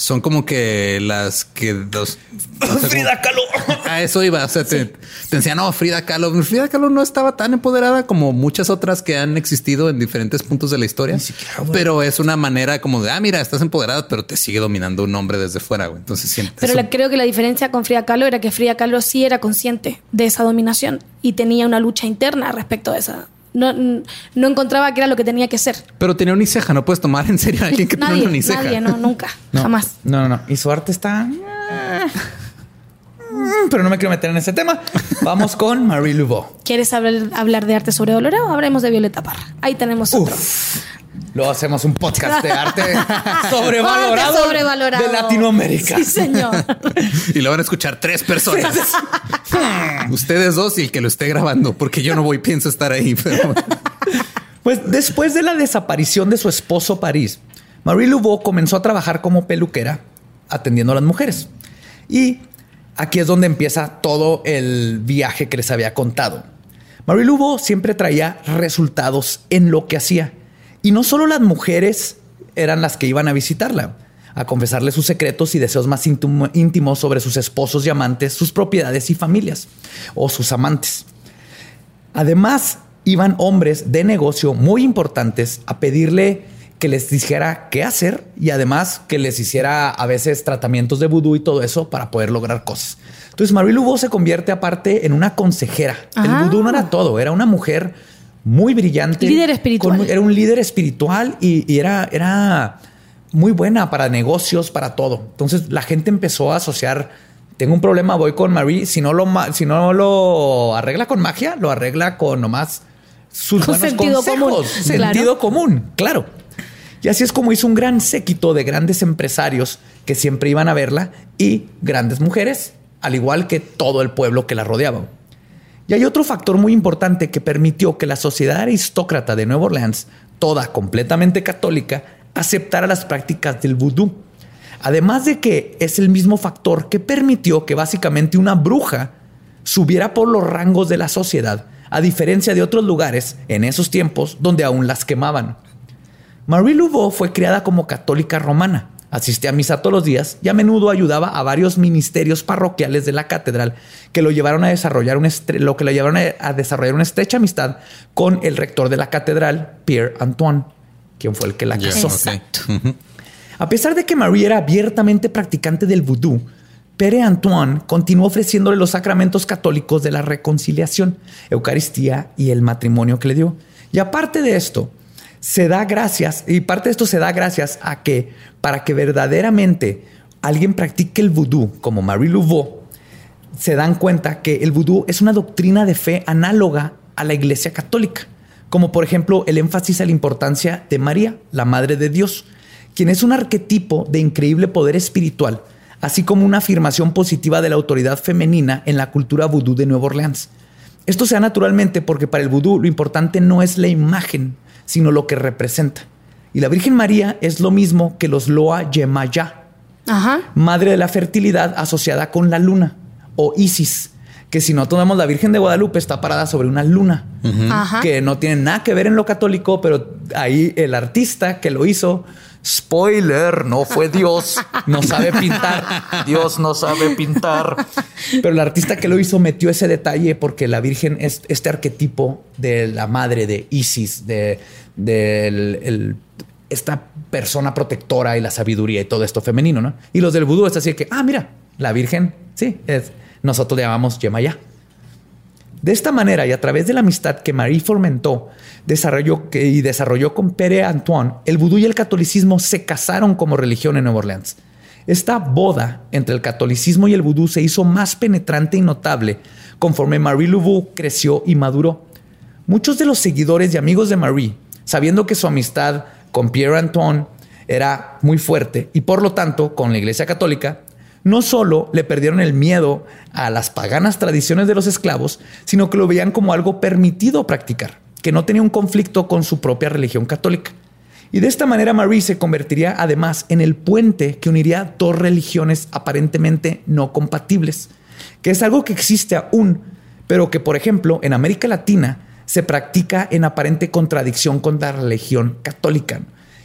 son como que las que dos. o sea, como- Kahlo. <laughs> A eso iba. O sea, te, te enseñan, no, Frida Kahlo. Frida Kahlo no estaba tan empoderada como muchas otras que han existido en diferentes puntos de la historia. Ni siquiera, güey. pero es una manera como de, ah, mira, estás empoderada, pero te sigue dominando un hombre desde fuera. güey. Entonces sientes. Pero la- creo que la diferencia con Frida Kahlo era que Frida Kahlo sí era consciente de esa dominación y tenía una lucha interna respecto a esa. No, no encontraba que era lo que tenía que ser. Pero tenía uniceja. No puedes tomar en serio a alguien que tiene Nadie, una uniceja. nadie, no, nunca, No, jamás. No, no, no. Y su arte está. Mm, Pero no me quiero meter en ese tema. Vamos con Marie Laveau. ¿Quieres hablar, hablar de arte sobrevalorado o hablemos de Violeta Parra? Ahí tenemos otro. Luego hacemos un podcast de arte <laughs> sobrevalorado, Arte sobrevalorado. de Latinoamérica. Sí, señor. <laughs> Y lo van a escuchar tres personas. <laughs> Ustedes dos y el que lo esté grabando, porque yo no voy, pienso estar ahí. Pero Pues después de la desaparición de su esposo París, Marie Laveau comenzó a trabajar como peluquera atendiendo a las mujeres. Y aquí es donde empieza todo el viaje que les había contado. Marie Laveau siempre traía resultados en lo que hacía. Y no solo las mujeres eran las que iban a visitarla, a confesarle sus secretos y deseos más íntim- íntimos sobre sus esposos y amantes, sus propiedades y familias, o sus amantes. Además, iban hombres de negocio muy importantes a pedirle que les dijera qué hacer y además que les hiciera a veces tratamientos de vudú y todo eso para poder lograr cosas. Entonces, Marie Laveau se convierte aparte en una consejera. El Ah. vudú no era todo, era una mujer muy brillante. Líder espiritual. con- era un líder espiritual y, y era, era muy buena para negocios, para todo. Entonces, la gente empezó a asociar tengo un problema, voy con Marie. Si no lo, si no lo arregla con magia, lo arregla con nomás sus Con buenos sentido consejos. común, Sentido claro. común, claro. Y así es como hizo un gran séquito de grandes empresarios que siempre iban a verla y grandes mujeres, al igual que todo el pueblo que la rodeaba. Y hay otro factor muy importante que permitió que la sociedad aristócrata de Nueva Orleans, toda completamente católica, aceptara las prácticas del vudú. Además de que es el mismo factor que permitió que básicamente una bruja subiera por los rangos de la sociedad, a diferencia de otros lugares en esos tiempos donde aún las quemaban. Marie Laveau fue criada como católica romana, asistía a misa todos los días y a menudo ayudaba a varios ministerios parroquiales de la catedral que lo llevaron a desarrollar un lo que lo llevaron a desarrollar una estrecha amistad con el rector de la catedral, Pierre Antoine, quien fue el que la casó. A pesar de que Marie era abiertamente practicante del vudú, Pere Antoine continuó ofreciéndole los sacramentos católicos de la reconciliación, Eucaristía y el matrimonio que le dio. Y aparte de esto, se da gracias, y parte de esto se da gracias a que para que verdaderamente alguien practique el vudú, como Marie Laveau, se dan cuenta que el vudú es una doctrina de fe análoga a la Iglesia Católica, como por ejemplo el énfasis a la importancia de María, la Madre de Dios, quien es un arquetipo de increíble poder espiritual, así como una afirmación positiva de la autoridad femenina en la cultura vudú de Nueva Orleans. Esto se da naturalmente porque para el vudú lo importante no es la imagen, sino lo que representa. Y la Virgen María es lo mismo que los Loa Yemaya, madre de la fertilidad asociada con la luna, o Isis, que si no tomamos la Virgen de Guadalupe está parada sobre una luna, que no tiene nada que ver en lo católico, pero ahí el artista que lo hizo Spoiler, no fue Dios, no sabe pintar. Dios no sabe pintar. Pero el artista que lo hizo metió ese detalle porque la Virgen es este arquetipo de la madre de Isis, de, esta persona protectora y la sabiduría y todo esto femenino, ¿no? Y los del vudú es así que, ah, mira, la Virgen, sí, nosotros le llamamos Yemayá. De esta manera y a través de la amistad que Marie fomentó desarrolló, y desarrolló con Pere Antoine, el vudú y el catolicismo se casaron como religión en Nueva Orleans. Esta boda entre el catolicismo y el vudú se hizo más penetrante y notable conforme Marie Laveau creció y maduró. Muchos de los seguidores y amigos de Marie, sabiendo que su amistad con Pierre Antoine era muy fuerte y por lo tanto con la Iglesia Católica, no solo le perdieron el miedo a las paganas tradiciones de los esclavos, sino que lo veían como algo permitido practicar, que no tenía un conflicto con su propia religión católica. Y de esta manera Marie se convertiría además en el puente que uniría dos religiones aparentemente no compatibles, que es algo que existe aún, pero que por ejemplo en América Latina se practica en aparente contradicción con la religión católica.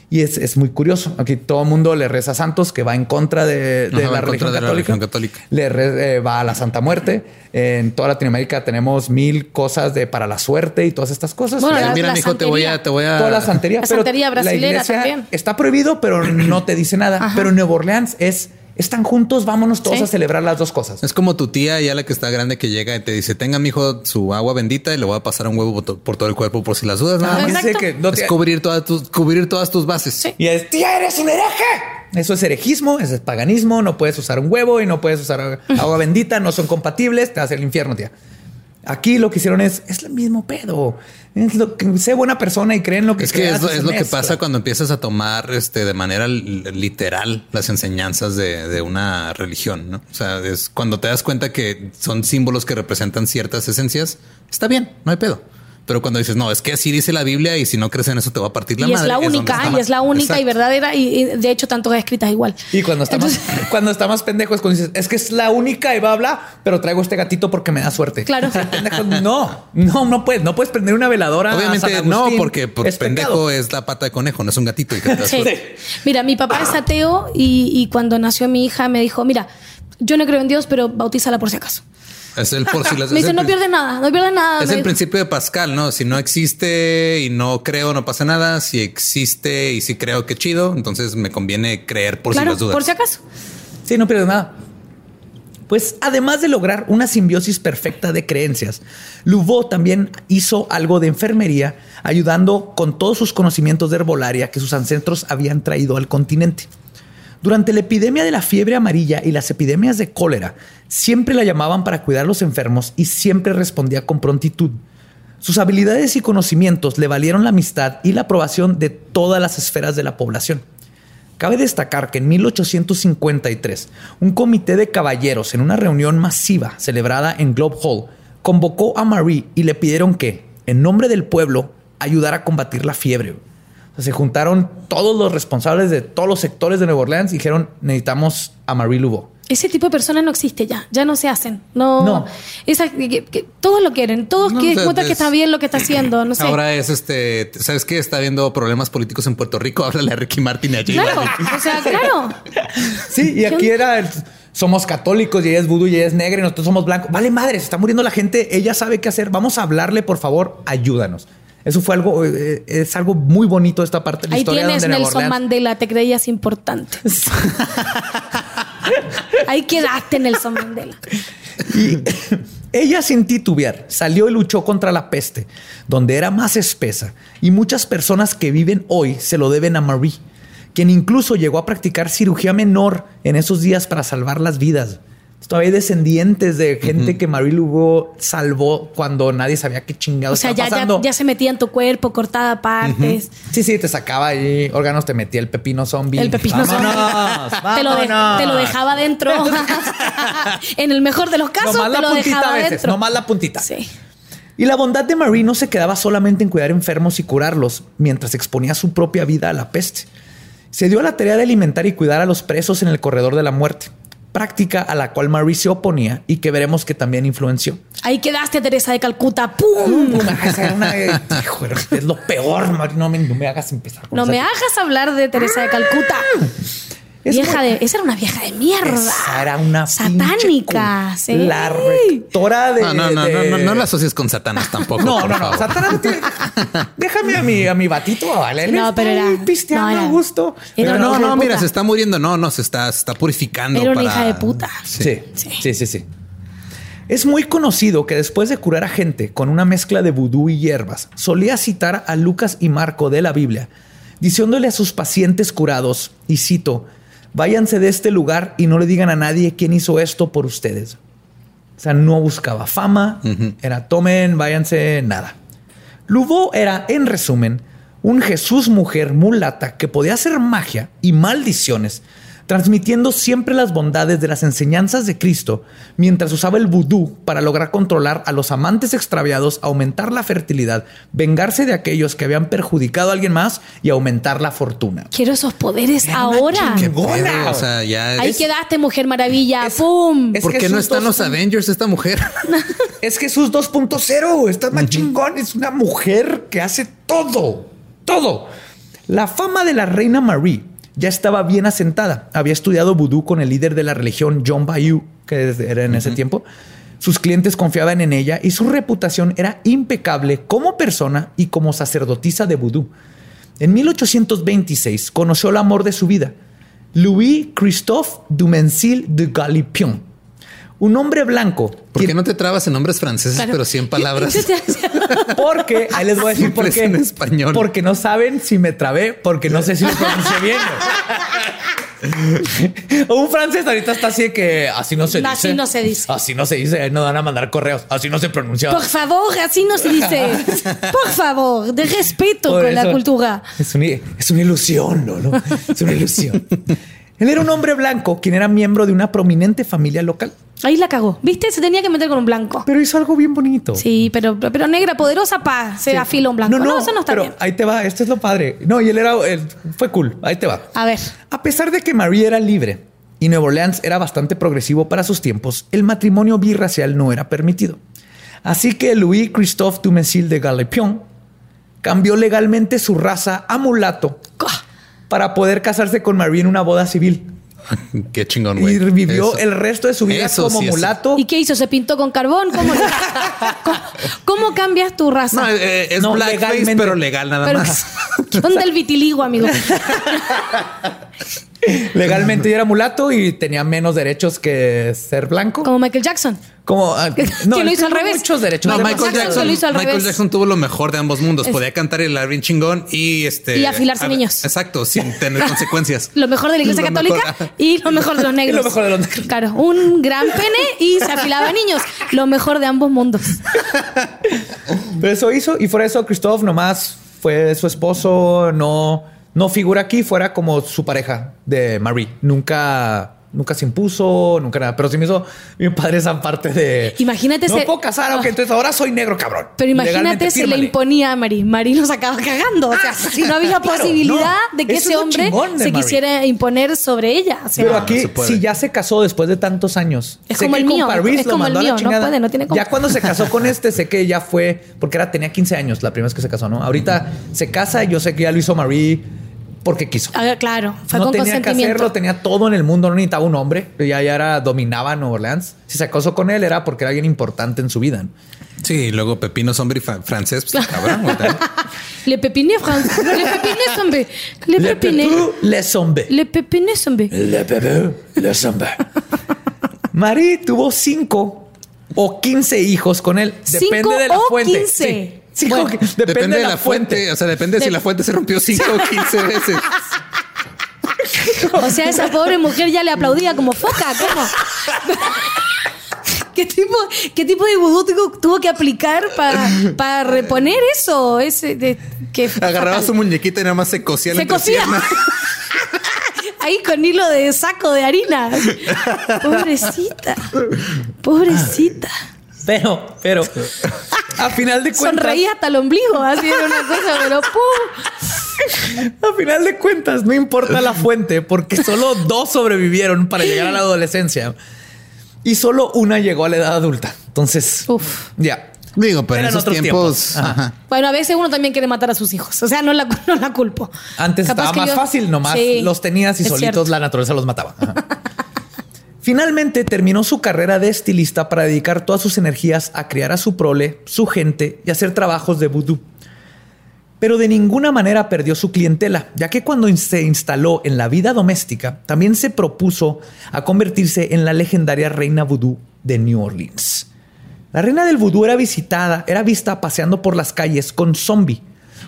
Y es, muy curioso. Aquí todo el mundo le reza a santos que va en contra de, la, religión católica. Le eh, va a la Santa Muerte. En toda Latinoamérica tenemos mil cosas de para la suerte y todas estas cosas. Bueno, mira, mijo, te voy a, te voy a. Toda la santería. La santería brasileña también. Está prohibido, pero no te dice nada. Pero en Nueva Orleans es están juntos, vámonos todos a celebrar las dos cosas. Es como tu tía, ya la que está grande, que llega y te dice: Tenga, mi hijo, su agua bendita y le voy a pasar un huevo por todo el cuerpo por si las dudas. Ah, es cubrir todas tus, cubrir todas tus bases. Y es tía, eres un hereje. Eso es herejismo, eso es paganismo. No puedes usar un huevo y no puedes usar agua bendita, no son compatibles. Te vas al infierno, tía. Aquí lo que hicieron es, es el mismo pedo. Es lo que sé buena persona y creen lo que es que es, lo, que pasa cuando empiezas a tomar este de manera literal las enseñanzas de, de, una religión, ¿no? O sea, es cuando te das cuenta que son símbolos que representan ciertas esencias, está bien, no hay pedo. Pero cuando dices, no, es que así dice la Biblia y si no crees en eso te va a partir la y madre. Es la única, y es la única y verdadera. Y, de hecho, tanto escritas igual. Y cuando está, más, <laughs> cuando está más pendejo es cuando dices, es que es la única y va a hablar, pero traigo este gatito porque me da suerte. Claro. no, no, no puedes, no puedes prender una veladora. Obviamente no, porque por pendejo es la pata de conejo, no es un gatito. Y Mira, mi papá es ateo y, y cuando nació mi hija me dijo, mira, yo no creo en Dios, pero bautízala por si acaso. Es el por si las <laughs> Me dice, no pierde nada, no pierde nada. Es el principio de Pascal, ¿no? Si no existe y no creo, no pasa nada. Si existe y si creo, que chido. Entonces me conviene creer por si las dudas. Por si acaso. Sí, no pierde nada. Pues además de lograr una simbiosis perfecta de creencias, Louveau también hizo algo de enfermería, ayudando con todos sus conocimientos de herbolaria que sus ancestros habían traído al continente. Durante la epidemia de la fiebre amarilla y las epidemias de cólera, siempre la llamaban para cuidar a los enfermos y siempre respondía con prontitud. Sus habilidades y conocimientos le valieron la amistad y la aprobación de todas las esferas de la población. Cabe destacar que en 1853, un comité de caballeros en una reunión masiva celebrada en Globe Hall convocó a Marie y le pidieron que, en nombre del pueblo, ayudara a combatir la fiebre. Se juntaron todos los responsables de todos los sectores de Nueva Orleans y dijeron, necesitamos a Marie Laveau. Ese tipo de personas no existe ya, ya no se hacen. No, no. Esa, que, todos lo quieren, todos quieren que está bien lo que está haciendo. No sé. Ahora es este, ¿sabes qué? Está habiendo problemas políticos en Puerto Rico. <laughs> Háblale a Ricky Martin y a Claro, o sea, claro. Sí, y aquí era somos católicos y ella es vudú y ella es negra y nosotros somos blancos. Vale, madre, se está muriendo la gente. Ella sabe qué hacer. Vamos a hablarle, por favor, ayúdanos. Eso fue algo, eh, es algo muy bonito esta parte de la Ahí historia. Ahí tienes Nelson Mandela, te creías importante. <laughs> Ahí quedaste, Nelson Mandela. Y ella sin titubear salió y luchó contra la peste, donde era más espesa. Y muchas personas que viven hoy se lo deben a Marie, quien incluso llegó a practicar cirugía menor en esos días para salvar las vidas. Todavía hay descendientes de gente que Marie Lugo salvó cuando nadie sabía qué chingados o sea, ya, pasando. Ya, se metía en tu cuerpo, cortada partes. Sí, sí, te sacaba ahí órganos, te metía el pepino zombie. El pepino zombie. Te, lo te lo dejaba dentro. <laughs> en el mejor de los casos, te lo dejaba a veces, dentro. Nomás la puntita. Sí. Y la bondad de Marie no se quedaba solamente en cuidar enfermos y curarlos, mientras exponía su propia vida a la peste. Se dio a la tarea de alimentar y cuidar a los presos en el corredor de la muerte práctica a la cual Marie se oponía y que veremos que también influenció. Ahí quedaste, Teresa de Calcuta. ¡Pum! <laughs> es lo peor, Marie. No me, hagas empezar. Con no me hagas hablar de Teresa de Calcuta. Vieja de, esa era una vieja de mierda. Esa era una satánica. Sí. La rectora de. No, no, no, no, no, la asocies con Satanás tampoco. No, no, no. Satanás <laughs> Déjame a mi, a mi batito, ¿vale? No, pero era. Pisteando a gusto. Pero no, no, mira, se está muriendo. No, no, se está, se está purificando. Era una hija de puta. Sí. Sí. sí, sí, Es muy conocido que después de curar a gente con una mezcla de vudú y hierbas, solía citar a Lucas y Marco de la Biblia, diciéndole a sus pacientes curados, y cito, váyanse de este lugar y no le digan a nadie quién hizo esto por ustedes. O sea, no buscaba fama, era tomen, váyanse, nada. Lubo era, en resumen, un Jesús mujer mulata que podía hacer magia y maldiciones transmitiendo siempre las bondades de las enseñanzas de Cristo, mientras usaba el vudú para lograr controlar a los amantes extraviados, aumentar la fertilidad, vengarse de aquellos que habían perjudicado a alguien más y aumentar la fortuna. Quiero esos poderes ahora. ¡Qué O sea, ya Ahí quedaste, Mujer Maravilla. ¡Pum! ¿Por qué no están los Avengers esta mujer? <laughs> es Jesús 2.0. Está más chingón. Es una mujer que hace todo. Todo. La fama de la reina Marie ya estaba bien asentada. Había estudiado vudú con el líder de la religión, John Bayou, que era en ese tiempo. Sus clientes confiaban en ella y su reputación era impecable como persona y como sacerdotisa de vudú. En 1826 conoció el amor de su vida, Louis Christophe Dumensil de Galipion, un hombre blanco. ¿Por qué no te trabas en nombres franceses, pero sí en palabras? <laughs> <laughs> porque ahí les voy a decir por qué. En español. Porque no saben si me trabé, porque no sé si lo pronuncié bien. <laughs> un francés ahorita está así que así no se dice. Así no se dice. Así no se dice. No van a mandar correos. Así no se pronuncia. Por favor, así no se dice. Por favor, de respeto con la cultura. Es una, es una ilusión, ¿no? ¿no? Es una ilusión. Él era un hombre blanco, quien era miembro de una prominente familia local. Ahí la cagó. ¿Viste? Se tenía que meter con un blanco. Pero hizo algo bien bonito. Sí, pero, pero negra, poderosa pa, se afila un blanco. No, no, eso no está pero Ahí te va, esto es lo padre. No, y él era, fue cool. Ahí te va. A ver. A pesar de que Marie era libre y Nueva Orleans era bastante progresivo para sus tiempos, el matrimonio birracial no era permitido. Así que Louis Christophe Dumensil de Galepion cambió legalmente su raza a mulato para poder casarse con Marie en una boda civil. <laughs> Qué chingón, güey. Y vivió el resto de su vida como mulato. ¿Y qué hizo? ¿Se pintó con carbón? ¿Cómo, <laughs> ¿Cómo, cambias tu raza? No, eh, es blackface, pero legal nada más. <laughs> ¿Dónde el vitiligo, amigo? Legalmente yo era mulato y tenía menos derechos que ser blanco. Como Michael Jackson. Como ah, <laughs> Que lo hizo al revés. Muchos derechos. No, de Michael Jackson Jackson, lo hizo al Michael revés. Jackson tuvo lo mejor de ambos mundos. Es- Podía cantar y bailar bien chingón y este Y afilarse a- niños. Exacto, sin tener <laughs> consecuencias. Lo mejor de la iglesia Lo católica mejor. y lo mejor de los <laughs> negros. lo mejor de los negros. Claro, un gran pene y se afilaba a niños. Lo mejor de ambos mundos. Pero eso hizo y fuera de eso, Christoph nomás fue su esposo, no, no figura aquí, fuera como su pareja de Marie. Nunca, nunca se impuso, nunca nada. Pero sí me hizo bien padre esa parte de. Imagínate No se- puedo casar, ok, entonces ahora soy negro, cabrón. Pero imagínate, se le imponía a Mari. Mari nos acaba cagando. O sea, Ah, sí, no había claro, posibilidad no. de que ese es hombre se quisiera imponer sobre ella. O sea, Pero No, aquí, no si ya se casó después de tantos años. Es sé como que el con mío, Paris es lo como el mandó a la mío, no puede, no tiene cómo. Ya cuando se casó con <laughs> este, sé que ya fue, porque era, tenía 15 años la primera vez que se casó, ¿no? Ahorita se casa y yo sé que ya lo hizo Marie porque quiso. ah, claro, fue no con tenía que hacerlo, tenía todo en el mundo, no necesitaba un hombre. Ya, ya era, dominaba Nueva Orleans. Si se casó con él era porque era alguien importante en su vida. Sí, y luego Pepino Zombie fa- francés, pues cabrón. <laughs> Le pepiné, Fran. Le pepiné, zombie. Le Le pepiné. pepeu, le sombe. Le pepiné, zombie. Le pepeu, le sombe. Marie tuvo cinco o 15 hijos con él. ¿Cinco Depende de la o fuente. 15? Sí. Cinco, Bueno. depende, de la, fuente. O sea, depende si la fuente se rompió 5 o 15 veces. O sea, esa pobre mujer ya le aplaudía como foca. ¿Cómo? ¿Qué tipo, ¿Qué tipo de vudú tuvo, que aplicar para reponer eso? Ese de, que Agarraba su muñequita y nada más se cosía la Se cosía. <laughs> Ahí con hilo de saco de harina. Pobrecita. Pobrecita. Pero, pero, <laughs> a final de cuentas, Sonreía hasta el ombligo. Así era una cosa, pero ¡pum! a final de cuentas, no importa la fuente, porque solo dos sobrevivieron para llegar a la adolescencia y solo una llegó a la edad adulta. Entonces, Uf. ya. Digo, pero en esos otros tiempos. tiempos. Ajá. ajá. Bueno, a veces uno también quiere matar a sus hijos. O sea, no la, no la culpo. Antes Capaz estaba más yo- fácil, nomás Sí, los tenías y solitos cierto. la naturaleza los mataba. Ajá. <laughs> Finalmente terminó su carrera de estilista para dedicar todas sus energías a criar a su prole, su gente y hacer trabajos de vudú. Pero de ninguna manera perdió su clientela, ya que cuando se instaló en la vida doméstica, también se propuso a convertirse en la legendaria reina vudú de New Orleans. La reina del vudú era visitada, era vista paseando por las calles con Zombie,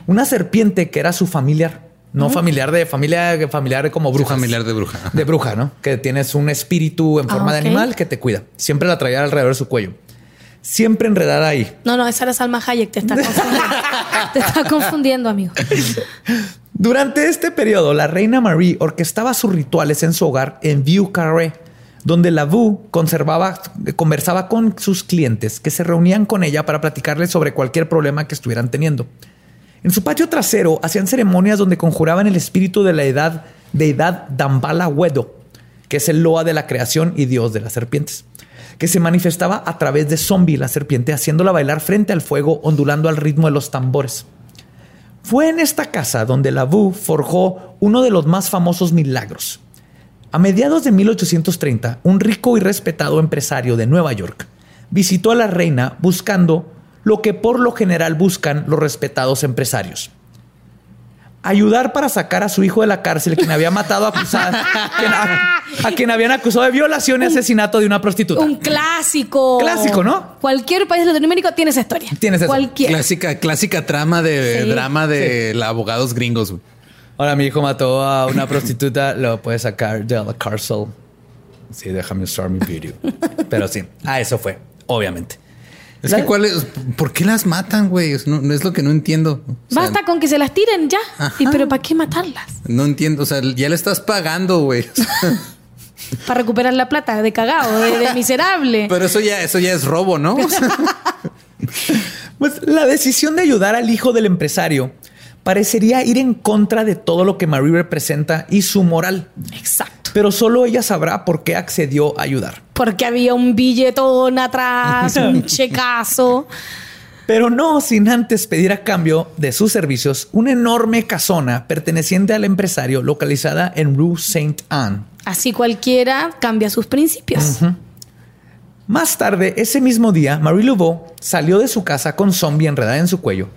una serpiente que era su familiar, no familiar de familia, familiar como bruja. Familiar de bruja. De bruja, ¿no? Que tienes un espíritu en Ah, forma ok. de animal que te cuida. Siempre la traía alrededor de su cuello. Siempre enredada ahí. No, no, esa era Salma Hayek. Te está <laughs> confundiendo. te está confundiendo, amigo. Durante este periodo, la reina Marie orquestaba sus rituales en su hogar en Vieux Carré, donde la Vu conservaba, conversaba con sus clientes que se reunían con ella para platicarles sobre cualquier problema que estuvieran teniendo. En su patio trasero hacían ceremonias donde conjuraban el espíritu de la edad, deidad Dambala Wedo, que es el loa de la creación y dios de las serpientes, que se manifestaba a través de Zombie, la serpiente, haciéndola bailar frente al fuego, ondulando al ritmo de los tambores. Fue en esta casa donde la Vu forjó uno de los más famosos milagros. A mediados de 1830, un rico y respetado empresario de Nueva York visitó a la reina buscando lo que por lo general buscan los respetados empresarios. Ayudar para sacar a su hijo de la cárcel, quien había matado a, acusar- quien- a, a quien habían acusado de violación y asesinato de una prostituta. Un clásico. Clásico, ¿no? Cualquier país latinoamericano tiene esa historia. Tienes eso. Cualquier. Clásica, clásica trama de Sí. drama de la abogados gringos. Ahora mi hijo mató a una prostituta, lo puede sacar de la cárcel. Sí, déjame usar mi video. <laughs> Pero sí, a eso fue, obviamente. Es La- que cuál es, ¿por qué las matan, güey? Es, no, es lo que no entiendo. O sea, Basta con que se las tiren ya. Ajá. ¿Y pero para qué matarlas? No entiendo. O sea, ya le estás pagando, güey. <laughs> Para recuperar la plata de cagado, de, de miserable. Pero eso ya, eso ya es robo, ¿no? <laughs> <laughs> Pues la decisión de ayudar al hijo del empresario parecería ir en contra de todo lo que Marie representa y su moral. Exacto. Pero solo ella sabrá por qué accedió a ayudar. Porque había un billetón atrás, <laughs> un checazo. Pero no sin antes pedir a cambio de sus servicios una enorme casona perteneciente al empresario localizada en Rue Saint Anne. Así cualquiera cambia sus principios. Más tarde, ese mismo día, Marie Laveau salió de su casa con zombie enredada en su cuello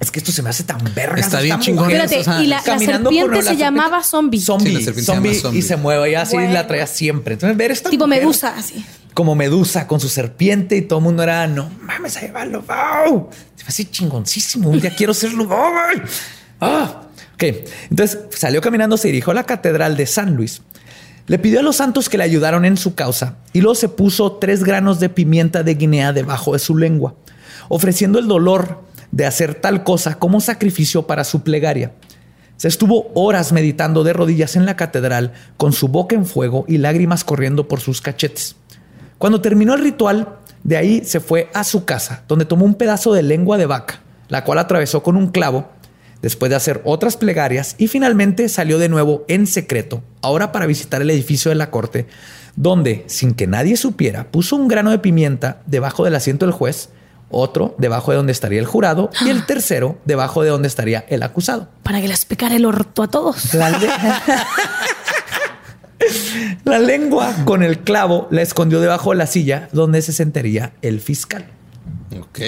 Es que esto se me hace tan verga. Está bien chingón. Espérate, y la, la serpiente se llamaba zombie. Zombie, Sí, la serpiente se zombie, llama zombie. y se mueve y así Bueno. la traía siempre. Entonces, ver esta Tipo mujer medusa, así. Como medusa con su serpiente y todo el mundo era, no mames, a llevarlo. ¡Wow! Se me hace chingoncísimo. Un día quiero serlo. ¡Ah! Ok, entonces salió caminando, se dirigió a la catedral de San Luis. Le pidió a los santos que le ayudaron en su causa y luego se puso tres granos de pimienta de Guinea debajo de su lengua, ofreciendo el dolor de hacer tal cosa como sacrificio para su plegaria. Se estuvo horas meditando de rodillas en la catedral con su boca en fuego y lágrimas corriendo por sus cachetes. Cuando terminó el ritual, de ahí se fue a su casa, donde tomó un pedazo de lengua de vaca, la cual atravesó con un clavo, después de hacer otras plegarias, y finalmente salió de nuevo en secreto, ahora para visitar el edificio de la corte, donde, sin que nadie supiera, puso un grano de pimienta debajo del asiento del juez, otro debajo de donde estaría el jurado y el <gasps> tercero debajo de donde estaría el acusado. Para que les picara el orto a todos. La, le- <laughs> La lengua con el clavo la escondió debajo de la silla donde se sentaría el fiscal. Ok.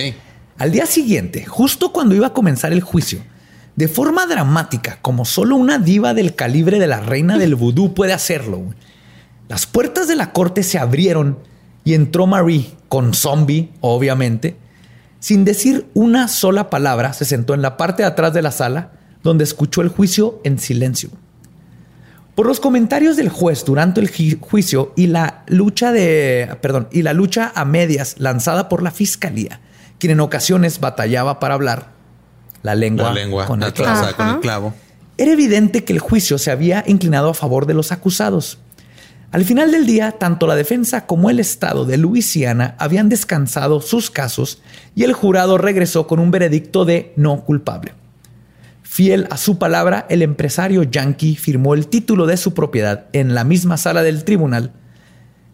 Al día siguiente, justo cuando iba a comenzar el juicio, de forma dramática, como solo una diva del calibre de la reina del vudú puede hacerlo, las puertas de la corte se abrieron y entró Marie con zombie, obviamente. Sin decir una sola palabra, se sentó en la parte de atrás de la sala, donde escuchó el juicio en silencio. Por los comentarios del juez durante el juicio y la lucha de, perdón, y la lucha a medias lanzada por la fiscalía, quien en ocasiones batallaba para hablar la lengua, La lengua con el clavo. atravesada con Ajá. el clavo. Era evidente que el juicio se había inclinado a favor de los acusados. Al final del día, tanto la defensa como el Estado de Luisiana habían descansado sus casos y el jurado regresó con un veredicto de no culpable. Fiel a su palabra, el empresario yankee firmó el título de su propiedad en la misma sala del tribunal,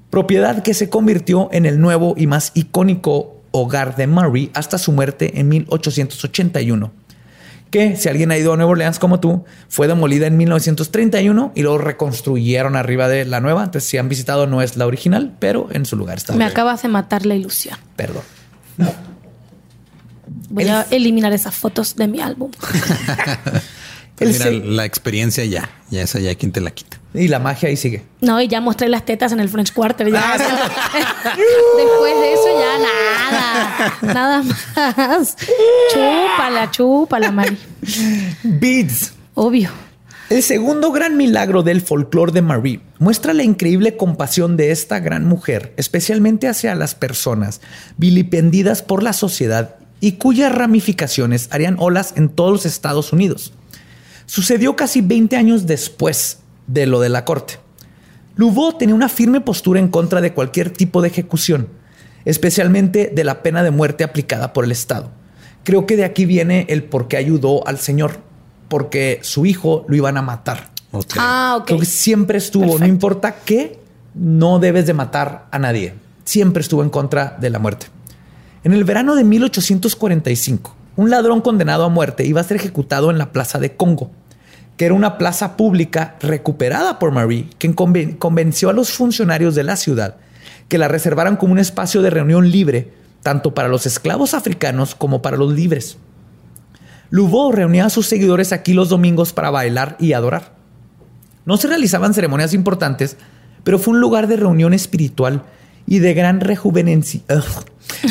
propiedad que se convirtió en el nuevo y más icónico hogar de Murray hasta su muerte en 1881 que si alguien ha ido a Nueva Orleans como tú, fue demolida en 1931 y luego reconstruyeron arriba de la nueva. Entonces, si han visitado, no es la original, pero en su lugar está. Me acabas de matar la ilusión. Perdón. Voy El- a eliminar esas fotos de mi álbum. <laughs> Mira, se- la experiencia ya, ya esa ya quien te la quita. Y la magia ahí sigue. No, y ya mostré las tetas en el French Quarter. Ya. Ah, <laughs> Después de eso ya nada. Nada más. Chúpala, chúpala, Mari. Beads. Obvio. El segundo gran milagro del folclore de Marie muestra la increíble compasión de esta gran mujer, especialmente hacia las personas vilipendidas por la sociedad y cuyas ramificaciones harían olas en todos los Estados Unidos. Sucedió casi 20 años después de lo de la corte. Louveau tenía una firme postura en contra de cualquier tipo de ejecución, especialmente de la pena de muerte aplicada por el Estado. Creo que de aquí viene el por qué ayudó al señor, porque su hijo lo iban a matar. Ah, ok. Creo que siempre estuvo, no importa qué, no debes de matar a nadie. Siempre estuvo en contra de la muerte. En el verano de 1845, un ladrón condenado a muerte iba a ser ejecutado en la Plaza de Congo, que era una plaza pública recuperada por Marie, quien conven- convenció a los funcionarios de la ciudad que la reservaran como un espacio de reunión libre, tanto para los esclavos africanos como para los libres. Louveau reunía a sus seguidores aquí los domingos para bailar y adorar. No se realizaban ceremonias importantes, pero fue un lugar de reunión espiritual y de gran rejuvenenci- ugh,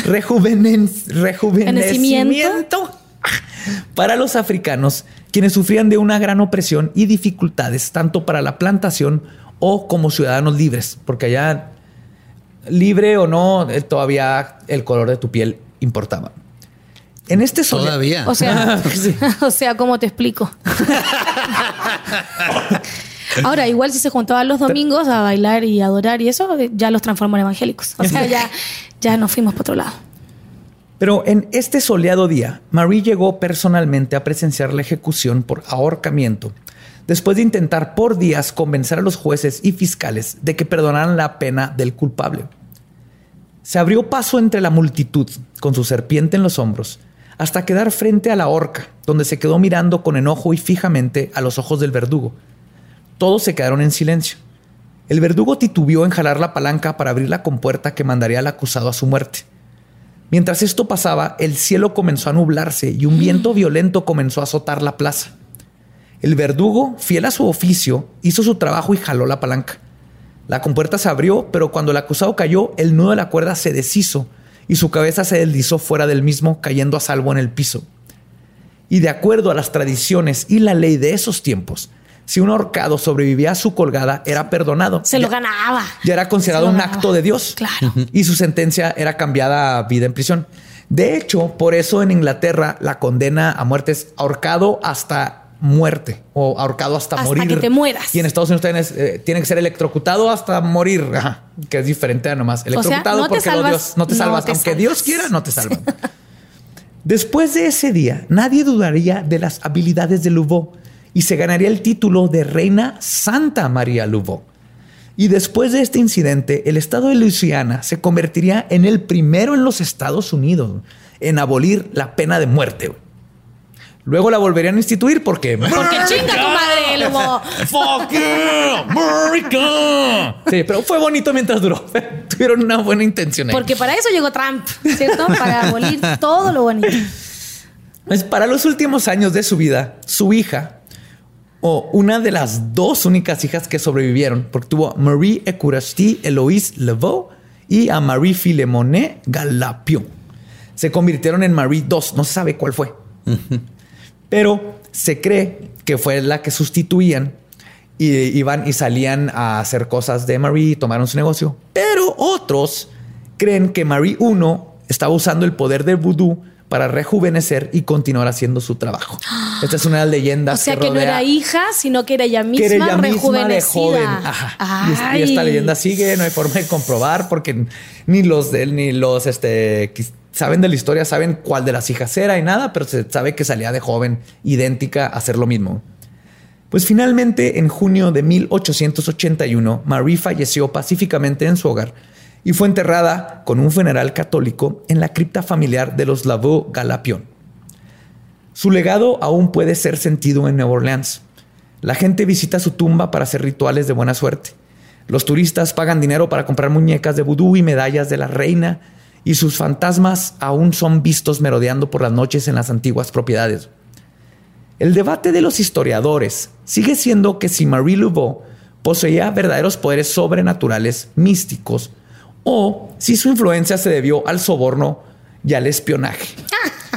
rejuvenen- rejuvenecimiento para los africanos, quienes sufrían de una gran opresión y dificultades, tanto para la plantación o como ciudadanos libres, porque allá, libre o no, eh, todavía el color de tu piel importaba. En este solea- Todavía. O sea, <laughs> Sí. <laughs> o sea, ¿cómo te explico? <laughs> Ahora, igual si se juntaban los domingos a bailar y adorar y eso, ya los transformó en evangélicos. O sea, ya, <laughs> ya nos fuimos para otro lado. Pero en este soleado día, Marie llegó personalmente a presenciar la ejecución por ahorcamiento, después de intentar por días convencer a los jueces y fiscales de que perdonaran la pena del culpable. Se abrió paso entre la multitud, con su serpiente en los hombros, hasta quedar frente a la horca, donde se quedó mirando con enojo y fijamente a los ojos del verdugo. Todos se quedaron en silencio. El verdugo titubeó en jalar la palanca para abrir la compuerta que mandaría al acusado a su muerte. Mientras esto pasaba, el cielo comenzó a nublarse y un viento violento comenzó a azotar la plaza. El verdugo, fiel a su oficio, hizo su trabajo y jaló la palanca. La compuerta se abrió, pero cuando el acusado cayó, el nudo de la cuerda se deshizo y su cabeza se deslizó fuera del mismo, cayendo a salvo en el piso. Y de acuerdo a las tradiciones y la ley de esos tiempos, si un ahorcado sobrevivía a su colgada, era perdonado. Se lo ganaba. Ya era considerado un acto de Dios. Claro. Y su sentencia era cambiada a vida en prisión. De hecho, por eso en Inglaterra la condena a muerte es ahorcado hasta muerte o ahorcado hasta, Hasta morir. que te mueras. Y en Estados Unidos también es, eh, tiene que ser electrocutado hasta morir, Ajá, que es diferente nomás. Electrocutado no te porque Dios- no te no salvas. te Aunque salvas. Dios quiera, no te salvan. <laughs> Después de ese día, nadie dudaría de las habilidades de Louveau y se ganaría el título de Reina Santa María Louveau. Y después de este incidente, el estado de Luisiana se convertiría en el primero en los Estados Unidos en abolir la pena de muerte. Luego la volverían a instituir porque... Porque chinga tu madre, Lobo. <laughs> ¡Fuck yeah! ¡America! Sí, pero fue bonito mientras duró. <laughs> Tuvieron una buena intención. ahí. Porque para eso llegó Trump, ¿cierto? Para abolir todo lo bonito. Pues para los últimos años de su vida, su hija, o una de las dos únicas hijas que sobrevivieron, porque tuvo a Marie Ecurasti Eloise Leveau y a Marie Philemonet Galapion. Se convirtieron en Marie II, no se sabe cuál fue. Pero se cree que fue la que sustituían y iban y salían a hacer cosas de Marie y tomaron su negocio. Pero otros creen que Marie I estaba usando el poder del vudú para rejuvenecer y continuar haciendo su trabajo. Esta es una leyendas O sea que, no era hija, sino que era ella misma que era ella misma de rejuvenecida. joven. Ajá. Y esta leyenda sigue, no hay forma de comprobar porque ni los de- ni los este que saben de la historia saben cuál de las hijas era y nada, pero se sabe que salía de joven idéntica a hacer lo mismo. Pues finalmente, en junio de 1881, Marie falleció pacíficamente en su hogar y fue enterrada con un funeral católico en la cripta familiar de los Lavaux Galapion. Su legado aún puede ser sentido en Nueva Orleans. La gente visita su tumba para hacer rituales de buena suerte. Los turistas pagan dinero para comprar muñecas de vudú y medallas de la reina, y sus fantasmas aún son vistos merodeando por las noches en las antiguas propiedades. El debate de los historiadores sigue siendo que si Marie Laveau poseía verdaderos poderes sobrenaturales místicos o si su influencia se debió al soborno y al espionaje.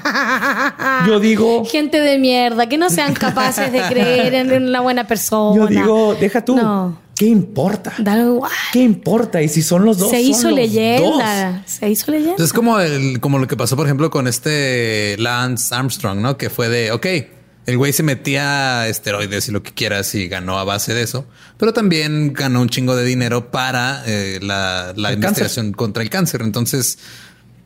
<laughs> Yo digo, Gente de mierda, que no sean capaces de creer en una buena persona. yo digo, deja tú. No. ¿Qué importa? Da igual. ¿Qué importa? Y si son los dos. Se son hizo los leyenda. Se hizo leyenda. Entonces, es como, el, como lo que pasó, por ejemplo, con este Lance Armstrong, ¿no? Que fue de, ok, el güey se metía esteroides y lo que quieras y ganó a base de eso, pero también ganó un chingo de dinero para eh, la, investigación contra el cáncer. Entonces,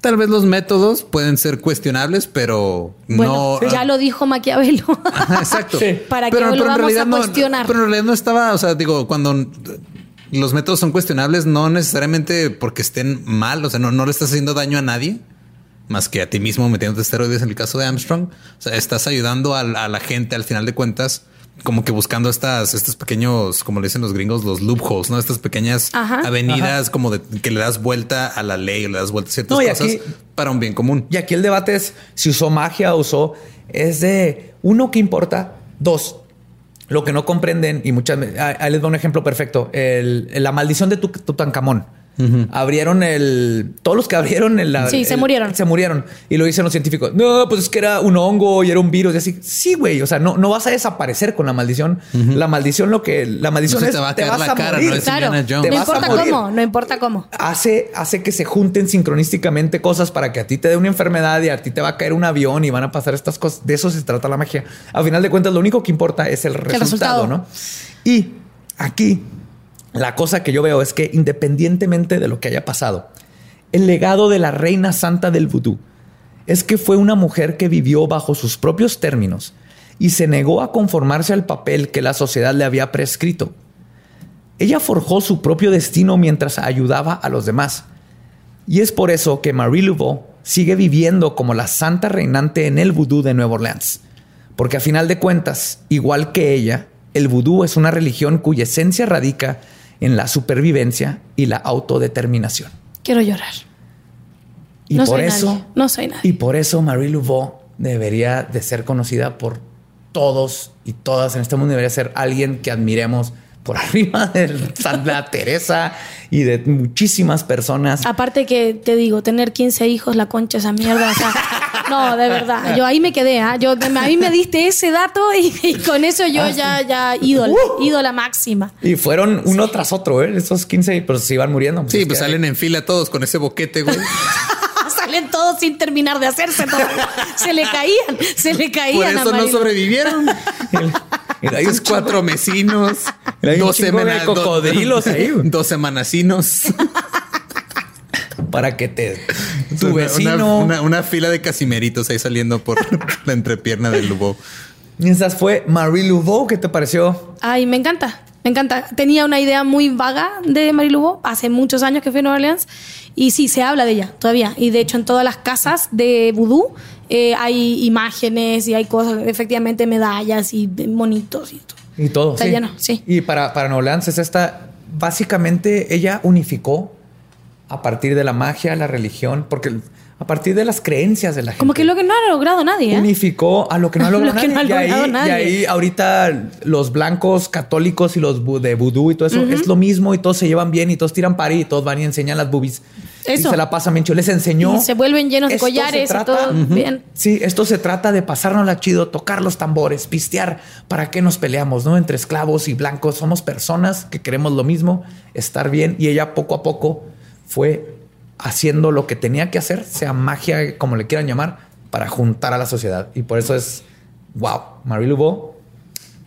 tal vez los métodos pueden ser cuestionables, pero Bueno, no. ya lo dijo Maquiavelo. <laughs> Ajá, exacto. Sí. ¿Para qué lo vamos a no- cuestionar? pero en realidad no estaba, o sea, digo, cuando los métodos son cuestionables, no necesariamente porque estén mal, o sea, no, no le estás haciendo daño a nadie más que a ti mismo metiéndote esteroides en el caso de Armstrong. O sea, estás ayudando a, la gente al final de cuentas, como que buscando estas, estos pequeños, como le dicen los gringos, los loopholes, ¿no? Estas pequeñas Ajá. avenidas como de que le das vuelta a la ley o le das vuelta a ciertas No, cosas aquí- para un bien común. Y aquí el debate es si usó magia o usó. Es de uno que importa, dos. Lo que no comprenden, y muchas veces. Ahí les doy un ejemplo perfecto: el- la maldición de Abrieron el. Todos los que abrieron el. Sí, se el- murieron. Se murieron. Y lo dicen los científicos. No, pues es que era un hongo y era un virus. Y así. Sí, güey. O sea, no, no vas a desaparecer con la maldición. La maldición, lo que. La maldición No se es. te va a te vas la a cara, morir. no es Claro. Te no vas a importa morir. cómo, no importa cómo. hace, hace que se junten sincronísticamente cosas para que a ti te dé una enfermedad y a ti te va a caer un avión y van a pasar estas cosas. De eso se trata la magia. A final de cuentas, lo único que importa es el resultado, resultado. ¿no? Y aquí la cosa que yo veo es que independientemente de lo que haya pasado, el legado de la reina santa del vudú es que fue una mujer que vivió bajo sus propios términos y se negó a conformarse al papel que la sociedad le había prescrito. Ella forjó su propio destino mientras ayudaba a los demás. Y es por eso que Marie sigue viviendo como la santa reinante en el vudú de Nueva Orleans. Porque a final de cuentas, igual que ella, el vudú es una religión cuya esencia radica en la supervivencia y la autodeterminación. Quiero llorar. Y no por soy eso, nadie. No soy nadie. Y por eso Marie Laveau debería de ser conocida por todos y todas en este mundo. Debería ser alguien que admiremos por <laughs> arriba de Santa Teresa y de muchísimas personas. Aparte que te digo, tener 15 hijos, la concha esa mierda. o sea, no, de verdad. Yo ahí me quedé, ¿ah? Yo, a mí me diste ese dato y, y con eso yo ya, ya ídola, ídola máxima. Y fueron uno tras otro, ¿eh? Esos 15, pero se iban muriendo. Sí, es pues que- salen en fila todos con ese boquete, güey. <laughs> Salen todos sin terminar de hacerse todavía. Se le caían, se le caían Por a eso no Marilu. sobrevivieron. Hay cuatro mesinos, dos semanas, cocodrilos ahí, dos semanasinos, para que te tu Una- vecino. una, una- una fila de casimeritos ahí saliendo por la entrepierna del Lubo. Esa fue Marie Laveau. ¿Qué te pareció? Ay, me encanta, me encanta. Tenía una idea muy vaga de Marilubo hace muchos años que fui a Nueva Orleans y sí, se habla de ella todavía. Y de hecho en todas las casas de vudú eh, hay imágenes y hay cosas, efectivamente medallas y monitos y todo. Y todo. Está sí. lleno, sí. Y para, para Nueva Orleans es esta. Básicamente, ella unificó a partir de la magia, la religión, porque a partir de las creencias de la gente. Como que lo que no ha logrado nadie. ¿eh? unificó a lo que no ha <laughs> Lo logrado que no ha nadie. y, ahí, nadie. y ahí ahorita los blancos católicos y los de vudú y todo eso es lo mismo y todos se llevan bien y todos tiran pari y todos van y enseñan las boobies. Eso. Y se la pasan bien chido. Les enseñó. Y se vuelven llenos de collares y todo bien. Sí, esto se trata de pasárnosla chido, tocar los tambores, pistear. ¿Para qué nos peleamos, no? Entre esclavos y blancos. Somos personas que queremos lo mismo, estar bien. Y ella poco a poco fue haciendo lo que tenía que hacer, sea magia, como le quieran llamar, para juntar a la sociedad. Y por eso es wow. Marie Laveau,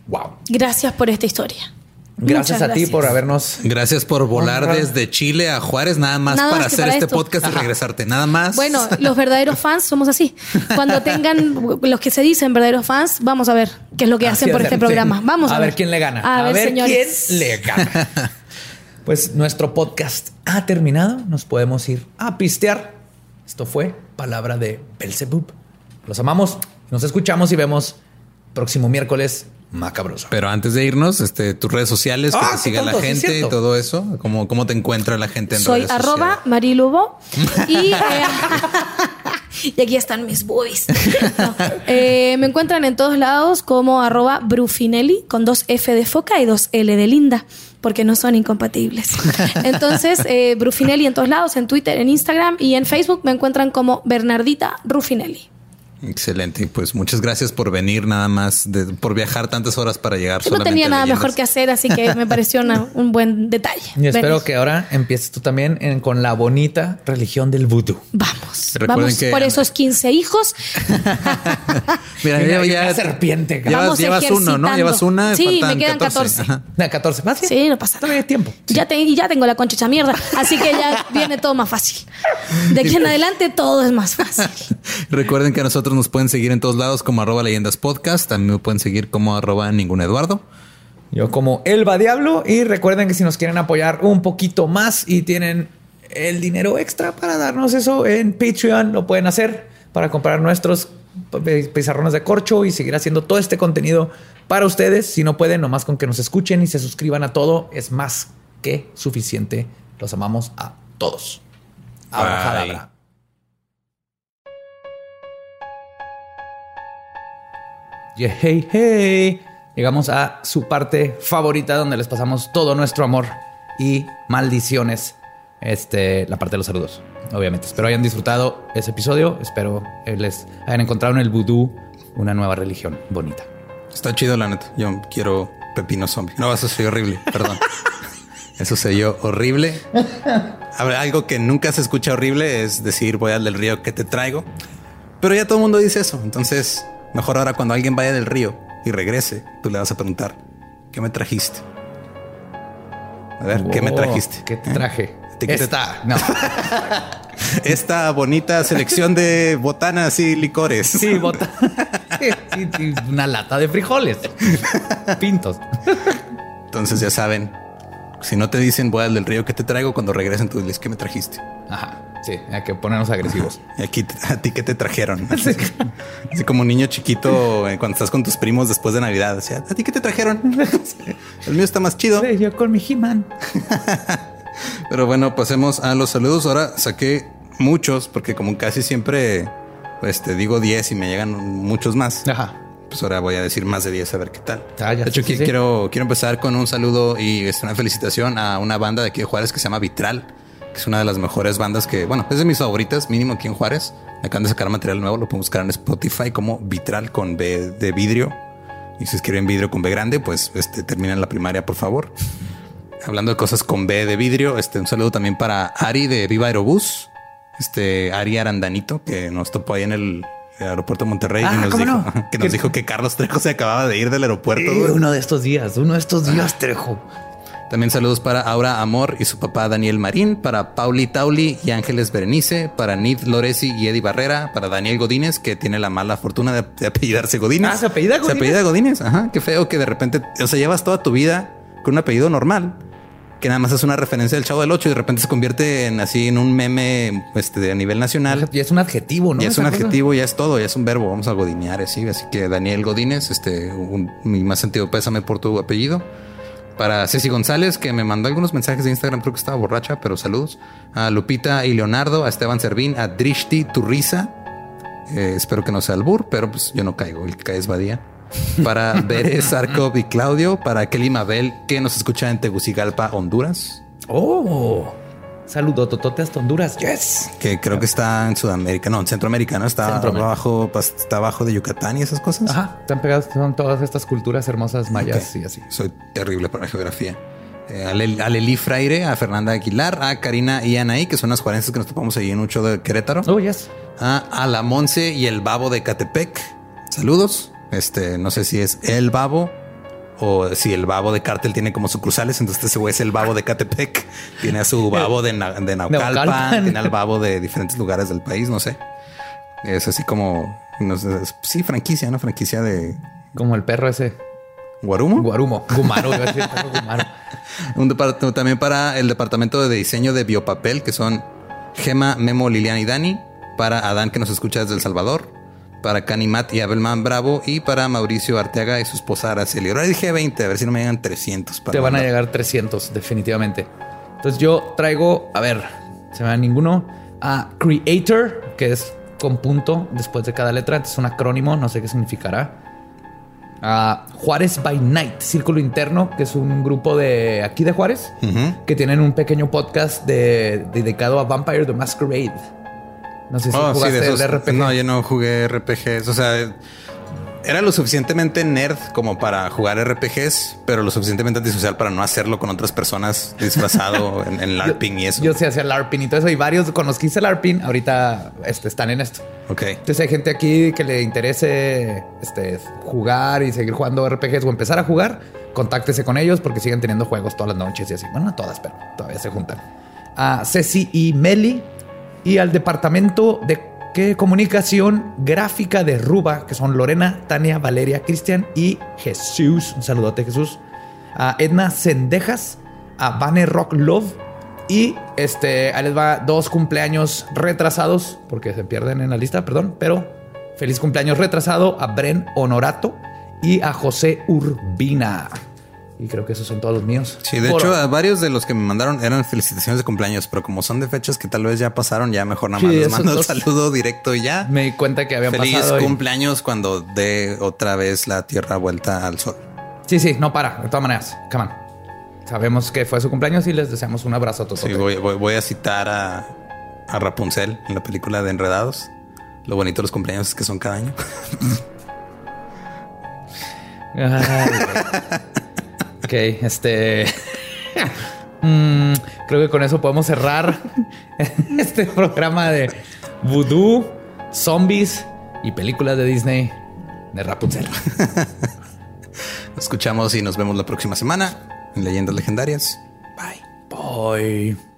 wow. Gracias por esta historia. Gracias Muchas a ti por habernos. Gracias por volar desde Chile a Juárez, nada más Nada para más hacer para este esto. podcast y regresarte. Nada más. Bueno, los verdaderos fans somos así. Cuando tengan <laughs> los que se dicen verdaderos fans, vamos a ver qué es lo que Así hacen por es, este sí. programa. Vamos a, ver quién le gana. A, ver, señores. quién le gana. <laughs> pues nuestro podcast ha terminado. Nos podemos ir a pistear. Esto fue Palabra de Belzebub. Los amamos. Nos escuchamos y vemos próximo miércoles macabroso. Pero antes de irnos, este, tus redes sociales, que Ah, te sí, siga la tonto, gente y todo eso. ¿Cómo, ¿Cómo te encuentra la gente en Soy redes arroba sociales? marilubo <laughs> y, eh, <laughs> y aquí están mis boobies. <laughs> No, eh, me encuentran en todos lados como arroba brufinelli con dos F de foca y dos L de linda porque no son incompatibles. <laughs> Entonces, eh, Brufinelli en todos lados, en Twitter, en Instagram y en Facebook me encuentran como Bernardita Rufinelli. Excelente. Y pues muchas gracias por venir, nada más, de- por viajar tantas horas para llegar. Yo no tenía nada Leyendas. mejor que hacer, así que me pareció una- <laughs> un buen detalle. Y espero que ahora empieces tú también en- con la bonita religión del vudú. Vamos, vamos que- por esos 15 hijos. <laughs> Mira, Mira, ya. una serpiente. Llevas, llevas uno, ¿no? Llevas una. Sí, me quedan 14. Ajá. De 14 más. bien. Sí, no pasa nada. Todavía hay tiempo. Ya, te- y ya tengo la concha hecha mierda, así que ya <laughs> viene todo más fácil. De aquí en adelante todo es más fácil. Recuerden que a nosotros nos pueden seguir en todos lados como arroba leyendas podcast. También me pueden seguir como arroba ningún Eduardo. Yo como Elba Diablo y recuerden que si nos quieren apoyar un poquito más y tienen el dinero extra para darnos eso en Patreon, lo pueden hacer para comprar nuestros pizarrones de corcho y seguir haciendo todo este contenido para ustedes. Si no pueden, nomás con que nos escuchen y se suscriban a todo, es más que suficiente. Los amamos a todos. Yeah, hey, hey. Llegamos a su parte favorita donde les pasamos todo nuestro amor y maldiciones. Este, la parte de los saludos, obviamente. Espero hayan disfrutado ese episodio. Espero les hayan encontrado en el vudú una nueva religión bonita. Está chido, la neta. Yo quiero pepino zombie. No, eso soy horrible. Perdón. Eso se yo horrible. Algo que nunca se escucha horrible es decir voy al del río que te traigo. Pero ya todo el mundo dice eso. Entonces, mejor ahora cuando alguien vaya del río y regrese, tú le vas a preguntar ¿qué me trajiste? A ver, ¿qué me Wow, trajiste? ¿Qué te ¿Eh? traje? ¿Te- qué te- Esta. <laughs> No. Esta bonita selección de botanas y licores. Sí, bota. <laughs> Sí, sí, una lata de frijoles. Pintos. Entonces ya saben, si no te dicen voy al del río que te traigo, cuando regresen tú diles ¿qué me trajiste? Ajá. Sí, hay que ponernos agresivos. Y <laughs> aquí a ti qué te trajeron. <laughs> Así como un niño chiquito eh, cuando estás con tus primos después de Navidad. O sea, a ti qué te trajeron. <laughs> El mío está más chido. Yo con mi He-Man. Pero bueno, pasemos a los saludos. Ahora saqué muchos, porque como casi siempre pues te digo 10 y me llegan muchos más. Ajá. Pues ahora voy a decir más de 10 a ver qué tal. Ah, ya, de hecho, quiero, quiero empezar con un saludo y una felicitación a una banda de aquí de Juárez que se llama Vitral, que es una de las mejores bandas que, bueno, es de mis favoritas, mínimo aquí en Juárez. Acaban de sacar material nuevo, lo pueden buscar en Spotify como Vitral con B de vidrio. Y si escriben vidrio con B grande, pues este, terminen la primaria, por favor. Hablando de cosas con B de vidrio, este, un saludo también para Ari de Viva Aerobús, este Ari Arandanito, que nos topó ahí en el, el aeropuerto de Monterrey Ah, y nos ¿cómo dijo no? <laughs> que nos ¿Qué- dijo que Carlos Trejo se acababa de ir del aeropuerto. Uno de estos días, uno de estos días, Trejo. También saludos para Aura Amor y su papá Daniel Marín, para Pauli Tauli y Ángeles Berenice, para Nid Loresi y Eddie Barrera, para Daniel Godínez, que tiene la mala fortuna de, de apellidarse Godínez. Ah, ¿se apellida Se Godínez? apellida Godínez, ajá. Qué feo que de repente, o sea, llevas toda tu vida con un apellido normal, que nada más es una referencia del Chavo del Ocho y de repente se convierte en así en un meme este, a nivel nacional. Y es un adjetivo, ¿no? Ya es un cosa. adjetivo, ya es todo, ya es un verbo. Vamos a godinear así. Así que Daniel Godínez, este, un- mi más sentido pésame por tu apellido. Para Ceci González, que me mandó algunos mensajes de Instagram, creo que estaba borracha, pero saludos. A Lupita y Leonardo, a Esteban Servín, a Drishti Turriza. Eh, espero que no sea albur, pero pues yo no caigo, el que cae es Badía. Para <laughs> Bere Sarkov y Claudio, para Kelly Mabel, que nos escucha en Tegucigalpa, Honduras, Oh, saludo totote hasta Honduras. Yes. que creo que está en Sudamérica, no, en Centroamérica, ¿no? Está Centroamérica. abajo, está abajo de Yucatán y esas cosas. Ajá, están pegados, son todas estas culturas hermosas mayas y así. Soy terrible para la geografía. Eh, a Lel- a Leli Fraire, a Fernanda Aguilar, a Karina y Anaí, que son las juarenses que nos topamos ahí en un show de Querétaro. Oh, yes. A, a la Monse y el Babo de Catepec. Saludos. Este, no sé si es el Babo o si el Babo de Cártel tiene como sucursales. Entonces ese güey es el Babo de Catepec. Tiene a su Babo de, Na- de Naucalpan, tiene al Babo de diferentes lugares del país, no sé. Es así como, no sé, es- sí, franquicia, ¿no? Franquicia de Como el perro ese. Guarumo. Guarumo. Gumaro. iba a decir, <laughs> Gumaro. Un también para el departamento de diseño de biopapel, que son Gema, Memo, Liliana y Dani. Para Adán, que nos escucha desde El Salvador. Para Cani Matt y Abelman Bravo. Y para Mauricio Arteaga y su esposa Araceli. Ahora dije 20, a ver si no me llegan 300. Para Te van a llegar 300, definitivamente. Entonces yo traigo, a ver, se me va ninguno, a Creator, que es con punto después de cada letra. Es un acrónimo, no sé qué significará. A Juárez by Night, Círculo Interno, que es un grupo de aquí de Juárez, Ujú. que tienen un pequeño podcast de- dedicado a Vampire the Masquerade. No sé si Oh, sí, jugaste de esos. el RPG. No, yo no jugué RPGs. O sea, era lo suficientemente nerd como para jugar RPGs, pero lo suficientemente antisocial para no hacerlo con otras personas disfrazado <laughs> en, en LARPing y eso. Yo sí hacía LARPing y todo eso, y varios con los que hice LARPing ahorita este, están en esto. ok. Entonces hay gente aquí que le interese este, jugar y seguir jugando RPGs o empezar a jugar, contáctese con ellos porque siguen teniendo juegos todas las noches y así. Bueno, no todas, pero todavía se juntan. A Ceci y Meli y al departamento de ¿qué? comunicación gráfica de Ruba, que son Lorena, Tania, Valeria, Cristian y Jesús. Un saludote, Jesús. A Edna Sendejas, a Vane Rock Love y este, les va dos cumpleaños retrasados, porque se pierden en la lista, perdón, pero feliz cumpleaños retrasado a Bren Honorato y a José Urbina. Y creo que esos son todos los míos. Sí, de Por- hecho, a varios de los que me mandaron eran felicitaciones de cumpleaños, pero como son de fechas que tal vez ya pasaron, ya mejor nada más Sí, les mando el dos- saludo directo y ya. <laughs> me di cuenta que habían Feliz pasado. y- cumpleaños cuando dé otra vez la tierra vuelta al sol. Sí, sí, no para, de todas maneras. Come on. Sabemos que fue su cumpleaños y les deseamos un abrazo a todos. Sí, voy, voy- voy a citar a, a Rapunzel en la película de Enredados. Lo bonito de los cumpleaños es que son cada año. <laughs> <laughs> ok, este. <laughs> Mm, creo que con eso podemos cerrar <laughs> este programa de vudú, zombies y películas de Disney de Rapunzel. Nos escuchamos y nos vemos la próxima semana en Leyendas Legendarias. Bye. Bye.